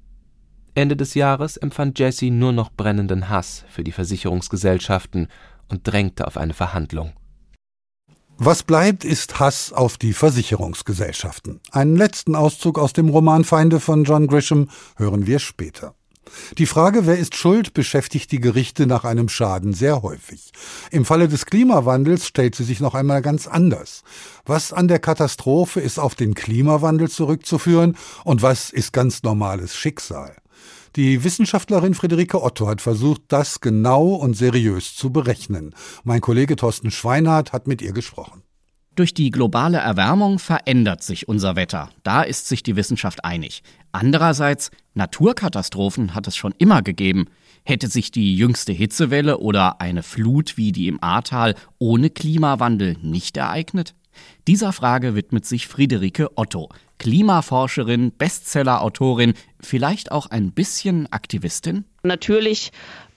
Ende des Jahres empfand Jesse nur noch brennenden Hass für die Versicherungsgesellschaften und drängte auf eine Verhandlung. Was bleibt, ist Hass auf die Versicherungsgesellschaften. Einen letzten Auszug aus dem Roman Feinde von John Grisham hören wir später. Die Frage, wer ist schuld, beschäftigt die Gerichte nach einem Schaden sehr häufig. Im Falle des Klimawandels stellt sie sich noch einmal ganz anders. Was an der Katastrophe ist auf den Klimawandel zurückzuführen und was ist ganz normales Schicksal? Die Wissenschaftlerin Friederike Otto hat versucht, das genau und seriös zu berechnen. Mein Kollege Thorsten Schweinhardt hat mit ihr gesprochen. Durch die globale Erwärmung verändert sich unser Wetter. Da ist sich die Wissenschaft einig. Andererseits, Naturkatastrophen hat es schon immer gegeben. Hätte sich die jüngste Hitzewelle oder eine Flut wie die im Ahrtal ohne Klimawandel nicht ereignet? Dieser Frage widmet sich Friederike Otto, Klimaforscherin, Bestsellerautorin, vielleicht auch ein bisschen Aktivistin? Natürlich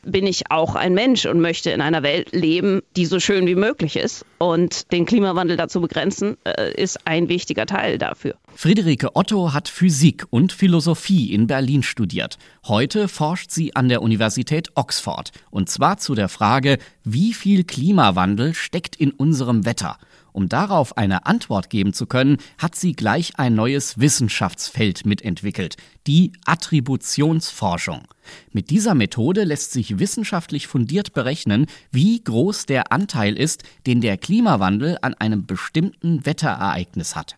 bin ich auch ein Mensch und möchte in einer Welt leben, die so schön wie möglich ist. Und den Klimawandel dazu begrenzen, äh, ist ein wichtiger Teil dafür. Friederike Otto hat Physik und Philosophie in Berlin studiert. Heute forscht sie an der Universität Oxford. Und zwar zu der Frage, wie viel Klimawandel steckt in unserem Wetter? Um darauf eine Antwort geben zu können, hat sie gleich ein neues Wissenschaftsfeld mitentwickelt, die Attributionsforschung. Mit dieser Methode lässt sich wissenschaftlich fundiert berechnen, wie groß der Anteil ist, den der Klimawandel an einem bestimmten Wetterereignis hat.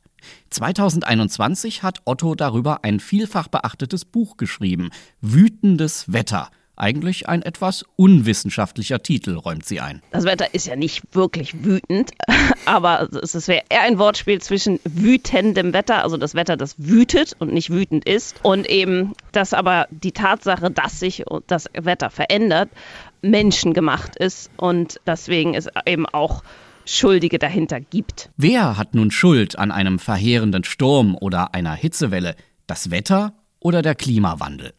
2021 hat Otto darüber ein vielfach beachtetes Buch geschrieben, Wütendes Wetter eigentlich ein etwas unwissenschaftlicher Titel, räumt sie ein. Das Wetter ist ja nicht wirklich wütend, aber es wäre eher ein Wortspiel zwischen wütendem Wetter, also das Wetter, das wütet und nicht wütend ist, und eben, dass aber die Tatsache, dass sich das Wetter verändert, menschengemacht ist und deswegen es eben auch Schuldige dahinter gibt. Wer hat nun Schuld an einem verheerenden Sturm oder einer Hitzewelle? Das Wetter oder der Klimawandel?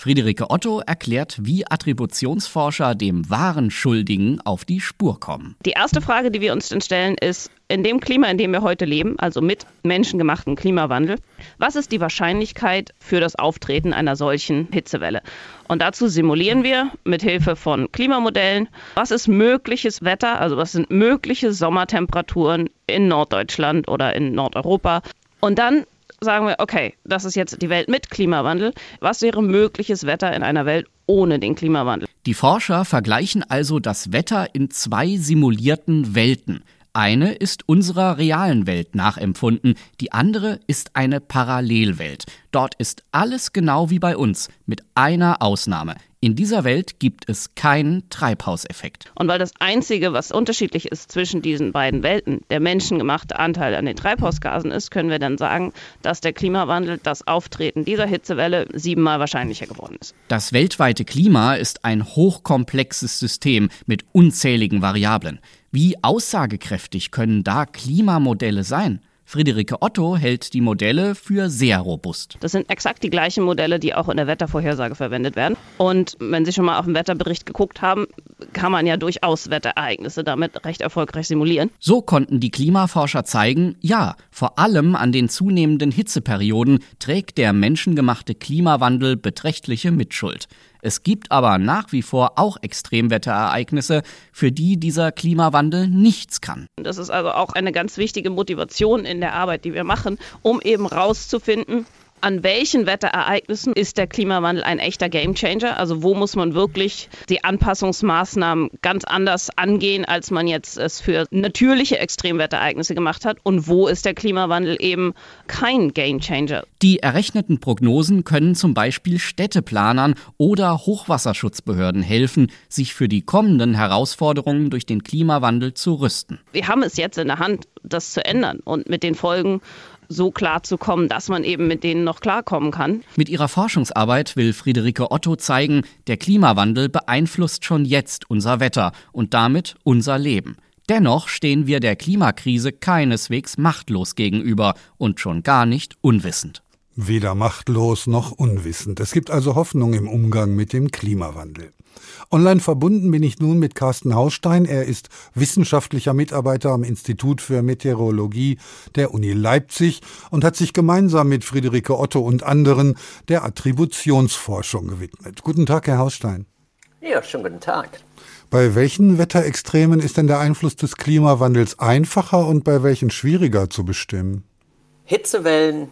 Friederike Otto erklärt, wie Attributionsforscher dem wahren Schuldigen auf die Spur kommen. Die erste Frage, die wir uns dann stellen, ist, in dem Klima, in dem wir heute leben, also mit menschengemachten Klimawandel, was ist die Wahrscheinlichkeit für das Auftreten einer solchen Hitzewelle? Und dazu simulieren wir mit Hilfe von Klimamodellen, was ist mögliches Wetter, also was sind mögliche Sommertemperaturen in Norddeutschland oder in Nordeuropa. Und dann sagen wir, okay, das ist jetzt die Welt mit Klimawandel. Was wäre mögliches Wetter in einer Welt ohne den Klimawandel? Die Forscher vergleichen also das Wetter in zwei simulierten Welten. Eine ist unserer realen Welt nachempfunden, die andere ist eine Parallelwelt. Dort ist alles genau wie bei uns, mit einer Ausnahme. In dieser Welt gibt es keinen Treibhauseffekt. Und weil das Einzige, was unterschiedlich ist zwischen diesen beiden Welten, der menschengemachte Anteil an den Treibhausgasen ist, können wir dann sagen, dass der Klimawandel, das Auftreten dieser Hitzewelle siebenmal wahrscheinlicher geworden ist. Das weltweite Klima ist ein hochkomplexes System mit unzähligen Variablen. Wie aussagekräftig können da Klimamodelle sein? Friederike Otto hält die Modelle für sehr robust. Das sind exakt die gleichen Modelle, die auch in der Wettervorhersage verwendet werden. Und wenn Sie schon mal auf den Wetterbericht geguckt haben, kann man ja durchaus Wetterereignisse damit recht erfolgreich simulieren. So konnten die Klimaforscher zeigen, ja, vor allem an den zunehmenden Hitzeperioden trägt der menschengemachte Klimawandel beträchtliche Mitschuld. Es gibt aber nach wie vor auch Extremwetterereignisse, für die dieser Klimawandel nichts kann. Das ist also auch eine ganz wichtige Motivation in der Arbeit, die wir machen, um eben rauszufinden, an welchen Wetterereignissen ist der Klimawandel ein echter Gamechanger? Also wo muss man wirklich die Anpassungsmaßnahmen ganz anders angehen, als man jetzt es für natürliche Extremwetterereignisse gemacht hat? Und wo ist der Klimawandel eben kein Gamechanger? Die errechneten Prognosen können zum Beispiel Städteplanern oder Hochwasserschutzbehörden helfen, sich für die kommenden Herausforderungen durch den Klimawandel zu rüsten. Wir haben es jetzt in der Hand, das zu ändern und mit den Folgen so klar zu kommen, dass man eben mit denen noch klarkommen kann. Mit ihrer Forschungsarbeit will Friederike Otto zeigen, der Klimawandel beeinflusst schon jetzt unser Wetter und damit unser Leben. Dennoch stehen wir der Klimakrise keineswegs machtlos gegenüber und schon gar nicht unwissend. Weder machtlos noch unwissend. Es gibt also Hoffnung im Umgang mit dem Klimawandel. Online verbunden bin ich nun mit Carsten Hausstein. Er ist wissenschaftlicher Mitarbeiter am Institut für Meteorologie der Uni Leipzig und hat sich gemeinsam mit Friederike Otto und anderen der Attributionsforschung gewidmet. Guten Tag, Herr Hausstein. Ja, schönen guten Tag. Bei welchen Wetterextremen ist denn der Einfluss des Klimawandels einfacher und bei welchen schwieriger zu bestimmen? Hitzewellen,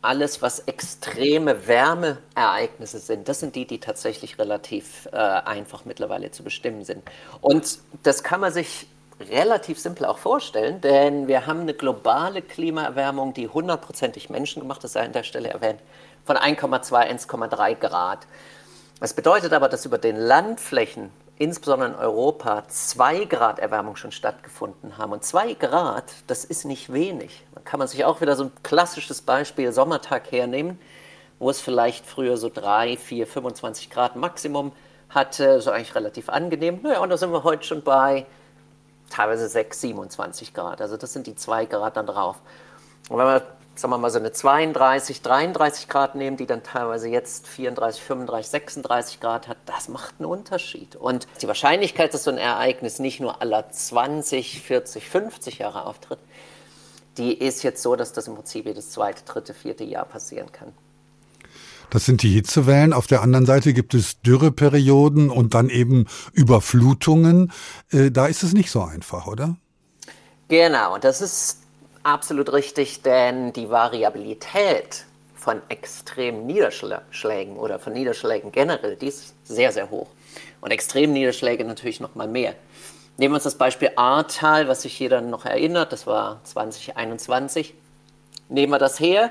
alles, was extreme Wärmeereignisse sind, das sind die, die tatsächlich relativ äh, einfach mittlerweile zu bestimmen sind. Und das kann man sich relativ simpel auch vorstellen, denn wir haben eine globale Klimaerwärmung, die hundertprozentig menschengemacht ist, sei an der Stelle erwähnt, von 1,2, 1,3 Grad. Das bedeutet aber, dass über den Landflächen insbesondere in Europa, zwei Grad Erwärmung schon stattgefunden haben. Und zwei Grad, das ist nicht wenig. Da kann man sich auch wieder so ein klassisches Beispiel Sommertag hernehmen, wo es vielleicht früher so drei, vier, 25 Grad Maximum hatte, so eigentlich relativ angenehm. Naja, und da sind wir heute schon bei teilweise 6, 27 Grad. Also das sind die zwei Grad dann drauf. Und wenn man sagen wir mal, so eine 32, 33 Grad nehmen, die dann teilweise jetzt 34, 35, 36 Grad hat, das macht einen Unterschied. Und die Wahrscheinlichkeit, dass so ein Ereignis nicht nur aller 20, 40, 50 Jahre auftritt, die ist jetzt so, dass das im Prinzip jedes zweite, dritte, vierte Jahr passieren kann. Das sind die Hitzewellen. Auf der anderen Seite gibt es Dürreperioden und dann eben Überflutungen. Äh, da ist es nicht so einfach, oder? Genau, und das ist absolut richtig, denn die Variabilität von extremen Niederschlägen oder von Niederschlägen generell, die ist sehr, sehr hoch. Und extreme Niederschläge natürlich noch mal mehr. Nehmen wir uns das Beispiel Ahrtal, was sich jeder noch erinnert, das war 2021. Nehmen wir das her,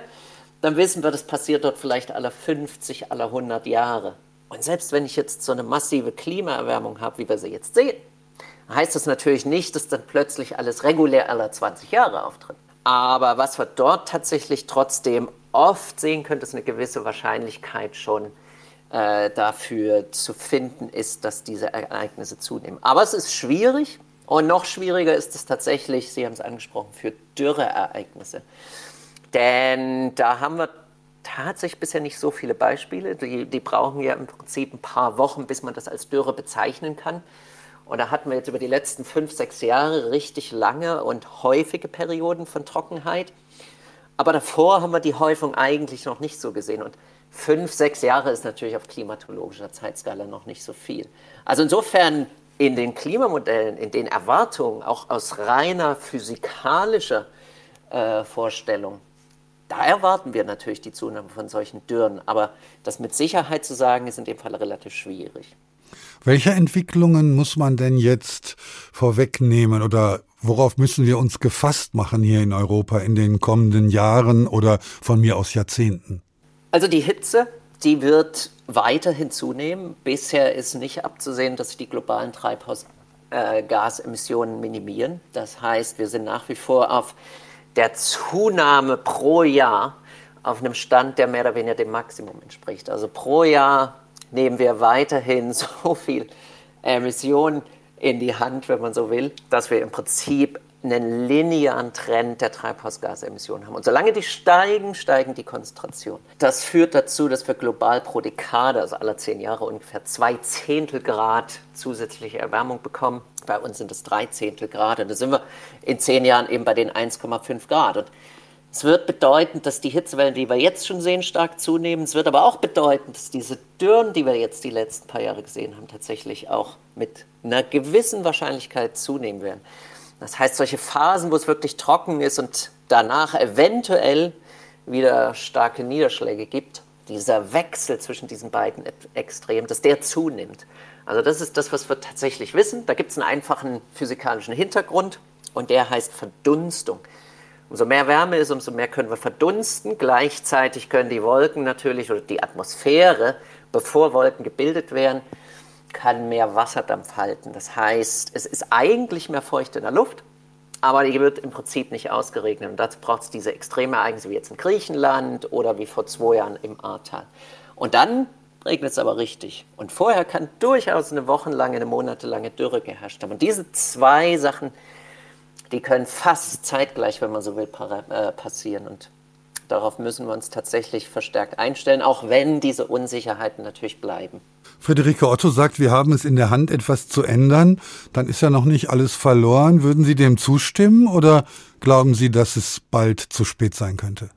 dann wissen wir, das passiert dort vielleicht alle 50, alle 100 Jahre. Und selbst wenn ich jetzt so eine massive Klimaerwärmung habe, wie wir sie jetzt sehen, heißt das natürlich nicht, dass dann plötzlich alles regulär alle 20 Jahre auftritt. Aber was wir dort tatsächlich trotzdem oft sehen können, ist eine gewisse Wahrscheinlichkeit schon äh, dafür zu finden ist, dass diese Ereignisse zunehmen. Aber es ist schwierig und noch schwieriger ist es tatsächlich, Sie haben es angesprochen, für Dürreereignisse. Denn da haben wir tatsächlich bisher nicht so viele Beispiele. Die, die brauchen ja im Prinzip ein paar Wochen, bis man das als Dürre bezeichnen kann. Und da hatten wir jetzt über die letzten fünf, sechs Jahre richtig lange und häufige Perioden von Trockenheit. Aber davor haben wir die Häufung eigentlich noch nicht so gesehen. Und fünf, sechs Jahre ist natürlich auf klimatologischer Zeitskala noch nicht so viel. Also insofern in den Klimamodellen, in den Erwartungen, auch aus reiner physikalischer äh, Vorstellung, da erwarten wir natürlich die Zunahme von solchen Dürren. Aber das mit Sicherheit zu sagen, ist in dem Fall relativ schwierig. Welche Entwicklungen muss man denn jetzt vorwegnehmen oder worauf müssen wir uns gefasst machen hier in Europa in den kommenden Jahren oder von mir aus Jahrzehnten? Also die Hitze, die wird weiterhin zunehmen. Bisher ist nicht abzusehen, dass sich die globalen Treibhausgasemissionen minimieren. Das heißt, wir sind nach wie vor auf der Zunahme pro Jahr auf einem Stand, der mehr oder weniger dem Maximum entspricht. Also pro Jahr nehmen wir weiterhin so viel Emissionen in die Hand, wenn man so will, dass wir im Prinzip einen linearen Trend der Treibhausgasemissionen haben. Und solange die steigen, steigen die Konzentrationen. Das führt dazu, dass wir global pro Dekade, also alle zehn Jahre, ungefähr zwei Zehntel Grad zusätzliche Erwärmung bekommen. Bei uns sind es drei Zehntel Grad. Und da sind wir in zehn Jahren eben bei den 1,5 Grad. Und es wird bedeuten, dass die Hitzewellen, die wir jetzt schon sehen, stark zunehmen. Es wird aber auch bedeuten, dass diese Dürren, die wir jetzt die letzten paar Jahre gesehen haben, tatsächlich auch mit einer gewissen Wahrscheinlichkeit zunehmen werden. Das heißt, solche Phasen, wo es wirklich trocken ist und danach eventuell wieder starke Niederschläge gibt, dieser Wechsel zwischen diesen beiden Extremen, dass der zunimmt. Also das ist das, was wir tatsächlich wissen. Da gibt es einen einfachen physikalischen Hintergrund und der heißt Verdunstung. Umso mehr Wärme ist, umso mehr können wir verdunsten. Gleichzeitig können die Wolken natürlich oder die Atmosphäre, bevor Wolken gebildet werden, kann mehr Wasserdampf halten. Das heißt, es ist eigentlich mehr feucht in der Luft, aber die wird im Prinzip nicht ausgeregnet. Und dazu braucht es diese Extremereignisse wie jetzt in Griechenland oder wie vor zwei Jahren im Ahrtal. Und dann regnet es aber richtig. Und vorher kann durchaus eine wochenlange, eine monatelange Dürre geherrscht haben. Und diese zwei Sachen, die können fast zeitgleich, wenn man so will, äh, passieren. Und darauf müssen wir uns tatsächlich verstärkt einstellen, auch wenn diese Unsicherheiten natürlich bleiben. Friederike Otto sagt, wir haben es in der Hand, etwas zu ändern. Dann ist ja noch nicht alles verloren. Würden Sie dem zustimmen oder glauben Sie, dass es bald zu spät sein könnte?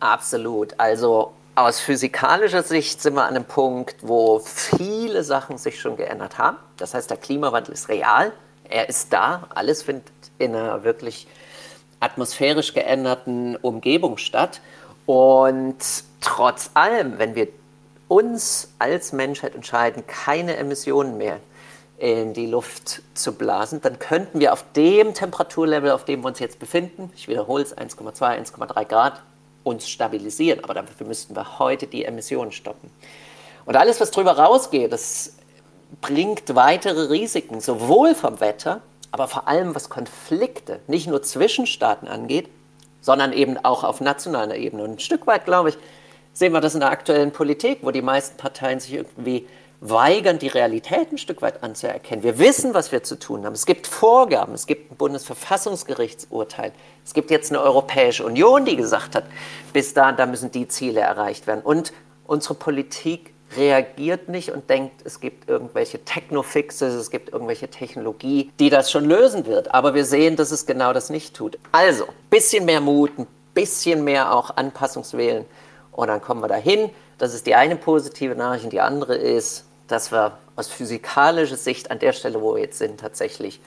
Absolut. Also aus physikalischer Sicht sind wir an einem Punkt, wo viele Sachen sich schon geändert haben. Das heißt, der Klimawandel ist real, er ist da, alles findet in einer wirklich atmosphärisch geänderten Umgebung statt. Und trotz allem, wenn wir uns als Menschheit entscheiden, keine Emissionen mehr in die Luft zu blasen, dann könnten wir auf dem Temperaturlevel, auf dem wir uns jetzt befinden, ich wiederhole es, 1,2, 1,3 Grad, uns stabilisieren. Aber dafür müssten wir heute die Emissionen stoppen. Und alles, was drüber rausgeht, das bringt weitere Risiken, sowohl vom Wetter, aber vor allem was Konflikte, nicht nur zwischen Staaten angeht, sondern eben auch auf nationaler Ebene. Und ein Stück weit, glaube ich, sehen wir das in der aktuellen Politik, wo die meisten Parteien sich irgendwie weigern, die Realität ein Stück weit anzuerkennen. Wir wissen, was wir zu tun haben. Es gibt Vorgaben, es gibt ein Bundesverfassungsgerichtsurteil, es gibt jetzt eine Europäische Union, die gesagt hat, bis dahin, da müssen die Ziele erreicht werden. Und unsere Politik reagiert nicht und denkt, es gibt irgendwelche Technofixes, es gibt irgendwelche Technologie, die das schon lösen wird. Aber wir sehen, dass es genau das nicht tut. Also, bisschen mehr Mut, ein bisschen mehr auch Anpassungswillen und dann kommen wir dahin. Das ist die eine positive Nachricht und die andere ist, dass wir aus physikalischer Sicht an der Stelle, wo wir jetzt sind, tatsächlich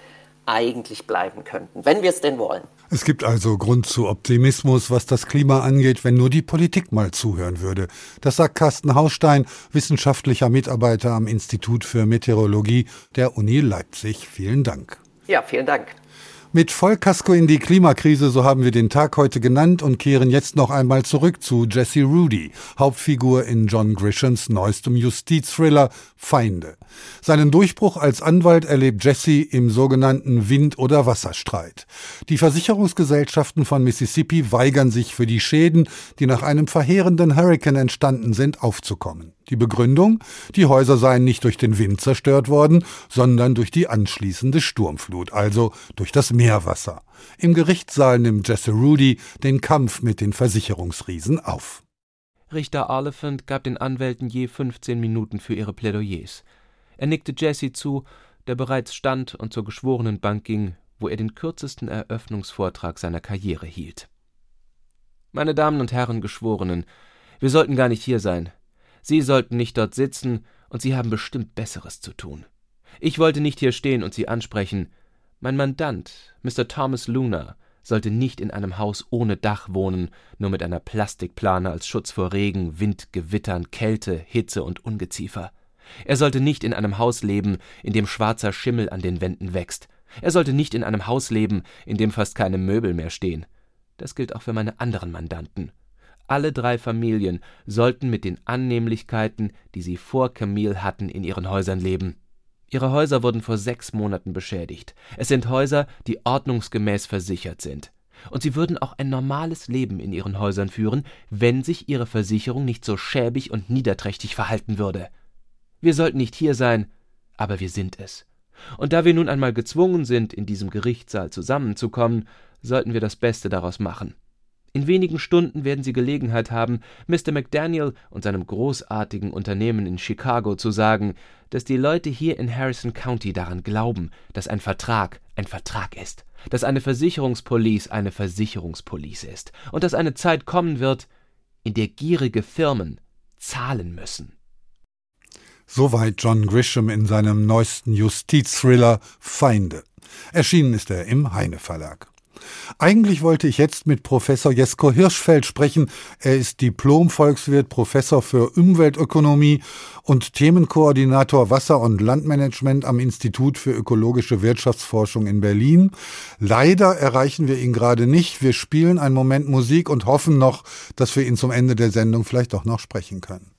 eigentlich bleiben könnten, wenn wir es denn wollen. Es gibt also Grund zu Optimismus, was das Klima angeht, wenn nur die Politik mal zuhören würde. Das sagt Carsten Haustein, wissenschaftlicher Mitarbeiter am Institut für Meteorologie der Uni Leipzig. Vielen Dank. Ja, vielen Dank. Mit Vollkasko in die Klimakrise, so haben wir den Tag heute genannt und kehren jetzt noch einmal zurück zu Jesse Rudy, Hauptfigur in John Grishams neuestem Justizthriller Feinde. Seinen Durchbruch als Anwalt erlebt Jesse im sogenannten Wind- oder Wasserstreit. Die Versicherungsgesellschaften von Mississippi weigern sich für die Schäden, die nach einem verheerenden Hurrikan entstanden sind, aufzukommen. Die Begründung? Die Häuser seien nicht durch den Wind zerstört worden, sondern durch die anschließende Sturmflut, also durch das Meerwasser. Im Gerichtssaal nimmt Jesse Rudy den Kampf mit den Versicherungsriesen auf. Richter Oliphant gab den Anwälten je 15 Minuten für ihre Plädoyers. Er nickte Jesse zu, der bereits stand und zur geschworenen Bank ging, wo er den kürzesten Eröffnungsvortrag seiner Karriere hielt. Meine Damen und Herren Geschworenen, wir sollten gar nicht hier sein. Sie sollten nicht dort sitzen, und Sie haben bestimmt Besseres zu tun. Ich wollte nicht hier stehen und Sie ansprechen. Mein Mandant, Mr. Thomas Luna, sollte nicht in einem Haus ohne Dach wohnen, nur mit einer Plastikplane als Schutz vor Regen, Wind, Gewittern, Kälte, Hitze und Ungeziefer. Er sollte nicht in einem Haus leben, in dem schwarzer Schimmel an den Wänden wächst. Er sollte nicht in einem Haus leben, in dem fast keine Möbel mehr stehen. Das gilt auch für meine anderen Mandanten. Alle drei Familien sollten mit den Annehmlichkeiten, die sie vor Camille hatten, in ihren Häusern leben. Ihre Häuser wurden vor sechs Monaten beschädigt. Es sind Häuser, die ordnungsgemäß versichert sind. Und sie würden auch ein normales Leben in ihren Häusern führen, wenn sich ihre Versicherung nicht so schäbig und niederträchtig verhalten würde. Wir sollten nicht hier sein, aber wir sind es. Und da wir nun einmal gezwungen sind, in diesem Gerichtssaal zusammenzukommen, sollten wir das Beste daraus machen. In wenigen Stunden werden Sie Gelegenheit haben, Mr. McDaniel und seinem großartigen Unternehmen in Chicago zu sagen, dass die Leute hier in Harrison County daran glauben, dass ein Vertrag ein Vertrag ist, dass eine Versicherungspolice eine Versicherungspolice ist und dass eine Zeit kommen wird, in der gierige Firmen zahlen müssen. Soweit John Grisham in seinem neuesten Justizthriller Feinde. Erschienen ist er im Heine Verlag. Eigentlich wollte ich jetzt mit Professor Jesko Hirschfeld sprechen. Er ist Diplom-Volkswirt, Professor für Umweltökonomie und Themenkoordinator Wasser- und Landmanagement am Institut für ökologische Wirtschaftsforschung in Berlin. Leider erreichen wir ihn gerade nicht. Wir spielen einen Moment Musik und hoffen noch, dass wir ihn zum Ende der Sendung vielleicht doch noch sprechen können.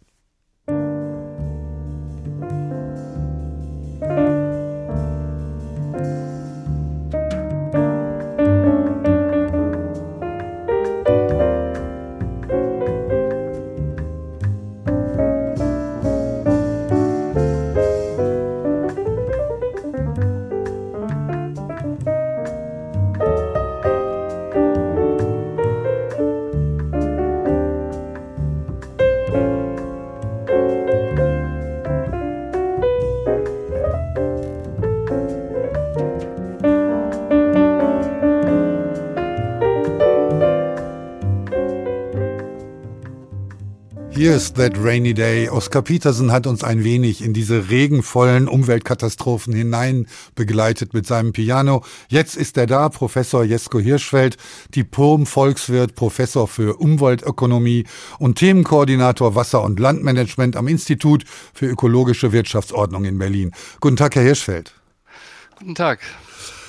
Here's That Rainy Day. Oskar Petersen hat uns ein wenig in diese regenvollen Umweltkatastrophen hinein begleitet mit seinem Piano. Jetzt ist er da, Professor Jesko Hirschfeld, Diplom-Volkswirt, Professor für Umweltökonomie und Themenkoordinator Wasser- und Landmanagement am Institut für ökologische Wirtschaftsordnung in Berlin. Guten Tag, Herr Hirschfeld. Guten Tag.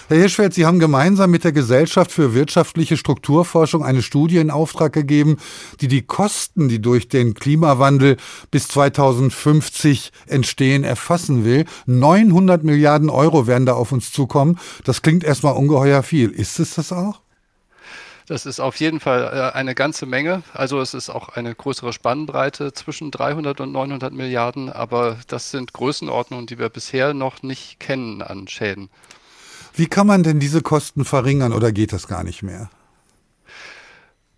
Herr Hirschfeld, Sie haben gemeinsam mit der Gesellschaft für wirtschaftliche Strukturforschung eine Studie in Auftrag gegeben, die die Kosten, die durch den Klimawandel bis 2050 entstehen, erfassen will. 900 Milliarden Euro werden da auf uns zukommen. Das klingt erstmal ungeheuer viel. Ist es das auch? Das ist auf jeden Fall äh, eine ganze Menge. Also es ist auch eine größere Spannbreite zwischen 300 und 900 Milliarden, aber das sind Größenordnungen, die wir bisher noch nicht kennen an Schäden. Wie kann man denn diese Kosten verringern oder geht das gar nicht mehr?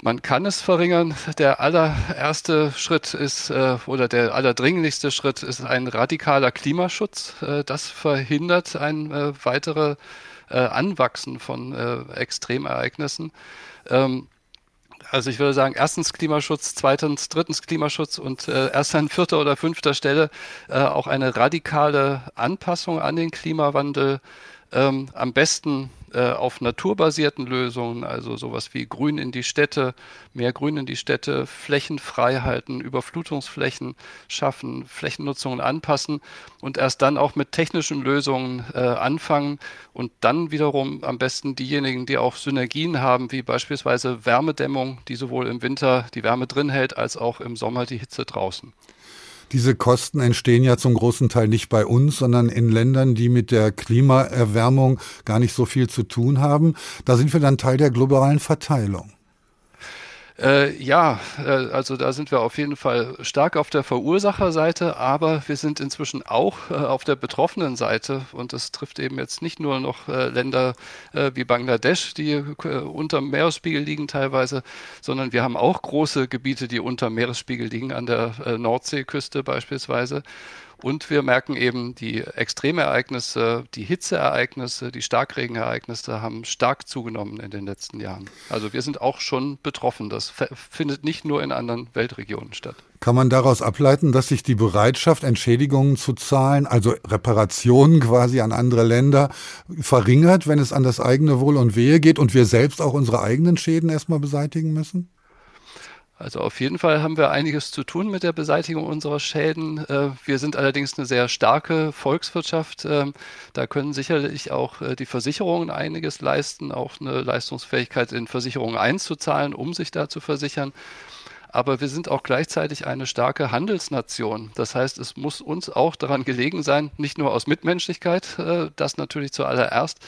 Man kann es verringern. Der allererste Schritt ist äh, oder der allerdringlichste Schritt ist ein radikaler Klimaschutz. Äh, das verhindert ein äh, weitere äh, Anwachsen von Extremereignissen. Ähm, also ich würde sagen, erstens Klimaschutz, zweitens, drittens Klimaschutz und erst an vierter oder fünfter Stelle auch eine radikale Anpassung an den Klimawandel ähm, am besten äh, auf naturbasierten Lösungen, also sowas wie Grün in die Städte, mehr Grün in die Städte, Flächen frei halten, Überflutungsflächen schaffen, Flächennutzungen anpassen und erst dann auch mit technischen Lösungen äh, anfangen und dann wiederum am besten diejenigen, die auch Synergien haben, wie beispielsweise Wärmedämmung, die sowohl im Winter die Wärme drin hält, als auch im Sommer die Hitze draußen. Diese Kosten entstehen ja zum großen Teil nicht bei uns, sondern in Ländern, die mit der Klimaerwärmung gar nicht so viel zu tun haben. Da sind wir dann Teil der globalen Verteilung. Äh, ja, äh, also da sind wir auf jeden Fall stark auf der Verursacherseite, aber wir sind inzwischen auch äh, auf der betroffenen Seite und das trifft eben jetzt nicht nur noch äh, Länder äh, wie Bangladesch, die äh, unter Meeresspiegel liegen teilweise, sondern wir haben auch große Gebiete, die unter Meeresspiegel liegen, an der Nordseeküste beispielsweise. Und wir merken eben, die Extremereignisse, die Hitzeereignisse, die Starkregenereignisse haben stark zugenommen in den letzten Jahren. Also wir sind auch schon betroffen. Das findet nicht nur in anderen Weltregionen statt. Kann man daraus ableiten, dass sich die Bereitschaft, Entschädigungen zu zahlen, also Reparationen quasi an andere Länder, verringert, wenn es an das eigene Wohl und Wehe geht und wir selbst auch unsere eigenen Schäden erstmal beseitigen müssen? Also auf jeden Fall haben wir einiges zu tun mit der Beseitigung unserer Schäden. Äh, wir sind allerdings eine sehr starke Volkswirtschaft. Ähm, da können sicherlich auch äh, die Versicherungen einiges leisten, auch eine Leistungsfähigkeit in Versicherungen einzuzahlen, um sich da zu versichern aber wir sind auch gleichzeitig eine starke Handelsnation. Das heißt, es muss uns auch daran gelegen sein, nicht nur aus Mitmenschlichkeit, äh, das natürlich zuallererst,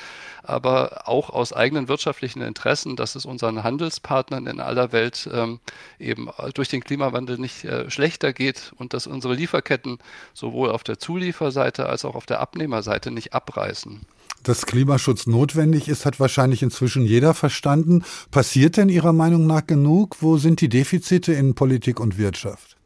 aber auch aus eigenen wirtschaftlichen Interessen, dass es unseren Handelspartnern in aller Welt ähm, eben durch den Klimawandel nicht äh, schlechter geht und dass unsere Lieferketten sowohl auf der Zulieferseite als auch auf der Abnehmerseite nicht abreißen. Dass Klimaschutz notwendig ist, hat wahrscheinlich inzwischen jeder verstanden. Passiert denn Ihrer Meinung nach genug? Wo sind die Defizite in Politik und Wirtschaft?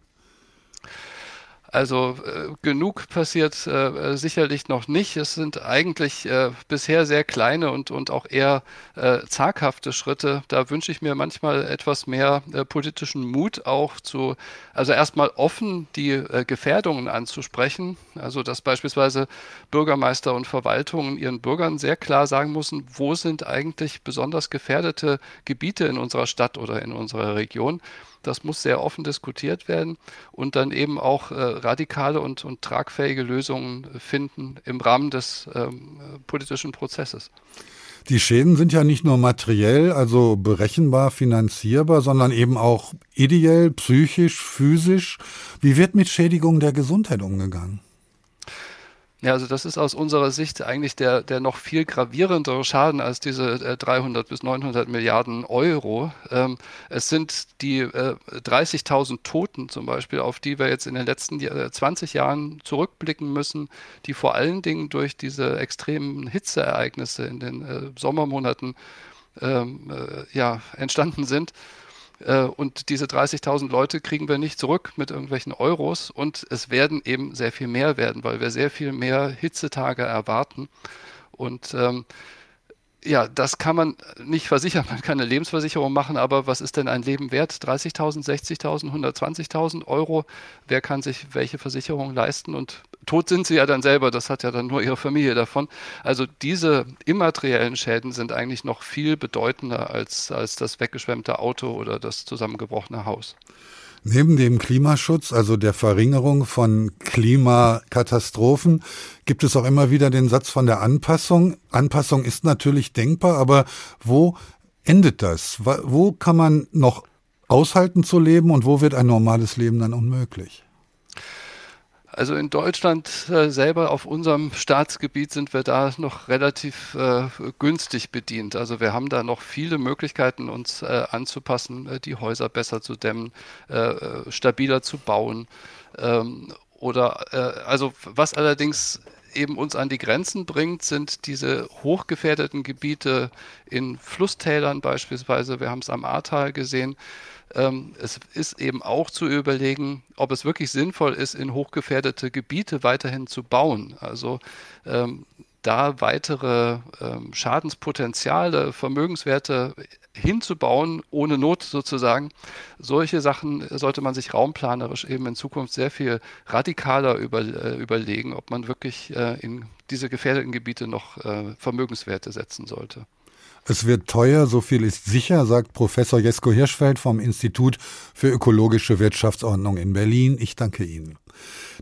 Also äh, genug passiert äh, sicherlich noch nicht. Es sind eigentlich äh, bisher sehr kleine und, und auch eher äh, zaghafte Schritte. Da wünsche ich mir manchmal etwas mehr äh, politischen Mut auch zu, also erstmal offen die äh, Gefährdungen anzusprechen. Also dass beispielsweise Bürgermeister und Verwaltungen ihren Bürgern sehr klar sagen müssen, wo sind eigentlich besonders gefährdete Gebiete in unserer Stadt oder in unserer Region. Das muss sehr offen diskutiert werden und dann eben auch äh, radikale und, und, tragfähige Lösungen finden im Rahmen des ähm, politischen Prozesses. Die Schäden sind ja nicht nur materiell, also berechenbar, finanzierbar, sondern eben auch ideell, psychisch, physisch. Wie wird mit Schädigungen der Gesundheit umgegangen? Ja, also das ist aus unserer Sicht eigentlich der, der noch viel gravierendere Schaden als diese 300 äh, bis 900 Milliarden Euro. Ähm, es sind die äh, 30.000 Toten zum Beispiel, auf die wir jetzt in den letzten 20 Jahren zurückblicken müssen, die vor allen Dingen durch diese extremen Hitzeereignisse in den äh, Sommermonaten ähm, äh, ja, entstanden sind. Äh, und diese 30.000 Leute kriegen wir nicht zurück mit irgendwelchen Euros. Und es werden eben sehr viel mehr werden, weil wir sehr viel mehr Hitzetage erwarten. Und ähm, ja, das kann man nicht versichern. Man kann eine Lebensversicherung machen, aber was ist denn ein Leben wert? 30.000, 60.000, 120.000 Euro? Wer kann sich welche Versicherung leisten? Und tot sind sie ja dann selber. Das hat ja dann nur ihre Familie davon. Also diese immateriellen Schäden sind eigentlich noch viel bedeutender als, als das weggeschwemmte Auto oder das zusammengebrochene Haus. Neben dem Klimaschutz, also der Verringerung von Klimakatastrophen, gibt es auch immer wieder den Satz von der Anpassung. Anpassung ist natürlich denkbar, aber wo endet das? Wo kann man noch aushalten zu leben und wo wird ein normales Leben dann unmöglich? Also in Deutschland äh, selber auf unserem Staatsgebiet sind wir da noch relativ äh, günstig bedient. Also wir haben da noch viele Möglichkeiten, uns äh, anzupassen, äh, die Häuser besser zu dämmen, äh, stabiler zu bauen. Ähm, oder also was allerdings eben uns an die Grenzen bringt, sind diese hochgefährdeten Gebiete in Flusstälern beispielsweise. Wir haben es am Ahrtal gesehen ähm, es ist eben auch zu überlegen, ob es wirklich sinnvoll ist, in hochgefährdete Gebiete weiterhin zu bauen. Also ähm, da weitere ähm, Schadenspotenziale, Vermögenswerte hinzubauen, ohne Not sozusagen. Solche Sachen sollte man sich raumplanerisch eben in Zukunft sehr viel radikaler über, äh, überlegen, ob man wirklich äh, in diese gefährdeten Gebiete noch äh, Vermögenswerte setzen sollte. Es wird teuer, so viel ist sicher, sagt Professor Jesko Hirschfeld vom Institut für ökologische Wirtschaftsordnung in Berlin. Ich danke Ihnen.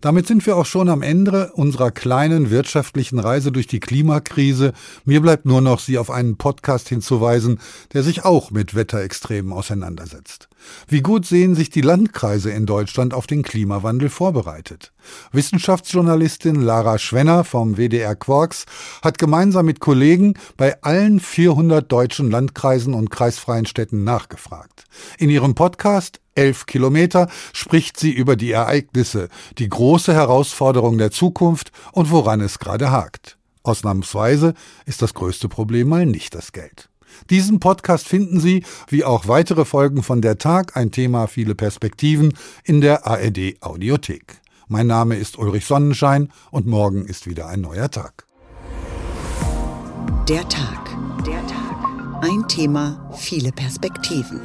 Damit sind wir auch schon am Ende unserer kleinen wirtschaftlichen Reise durch die Klimakrise. Mir bleibt nur noch, Sie auf einen Podcast hinzuweisen, der sich auch mit Wetterextremen auseinandersetzt. Wie gut sehen sich die Landkreise in Deutschland auf den Klimawandel vorbereitet? Wissenschaftsjournalistin Lara Schwenner vom WDR Quarks hat gemeinsam mit Kollegen bei allen 400 deutschen Landkreisen und kreisfreien Städten nachgefragt. In ihrem Podcast elf Kilometer spricht sie über die Ereignisse, die große Herausforderung der Zukunft und woran es gerade hakt. Ausnahmsweise ist das größte Problem mal nicht das Geld. Diesen Podcast finden Sie, wie auch weitere Folgen von Der Tag, ein Thema, viele Perspektiven, in der ARD Audiothek. Mein Name ist Ulrich Sonnenschein und morgen ist wieder ein neuer Tag. Der Tag. Der Tag. Ein Thema, viele Perspektiven.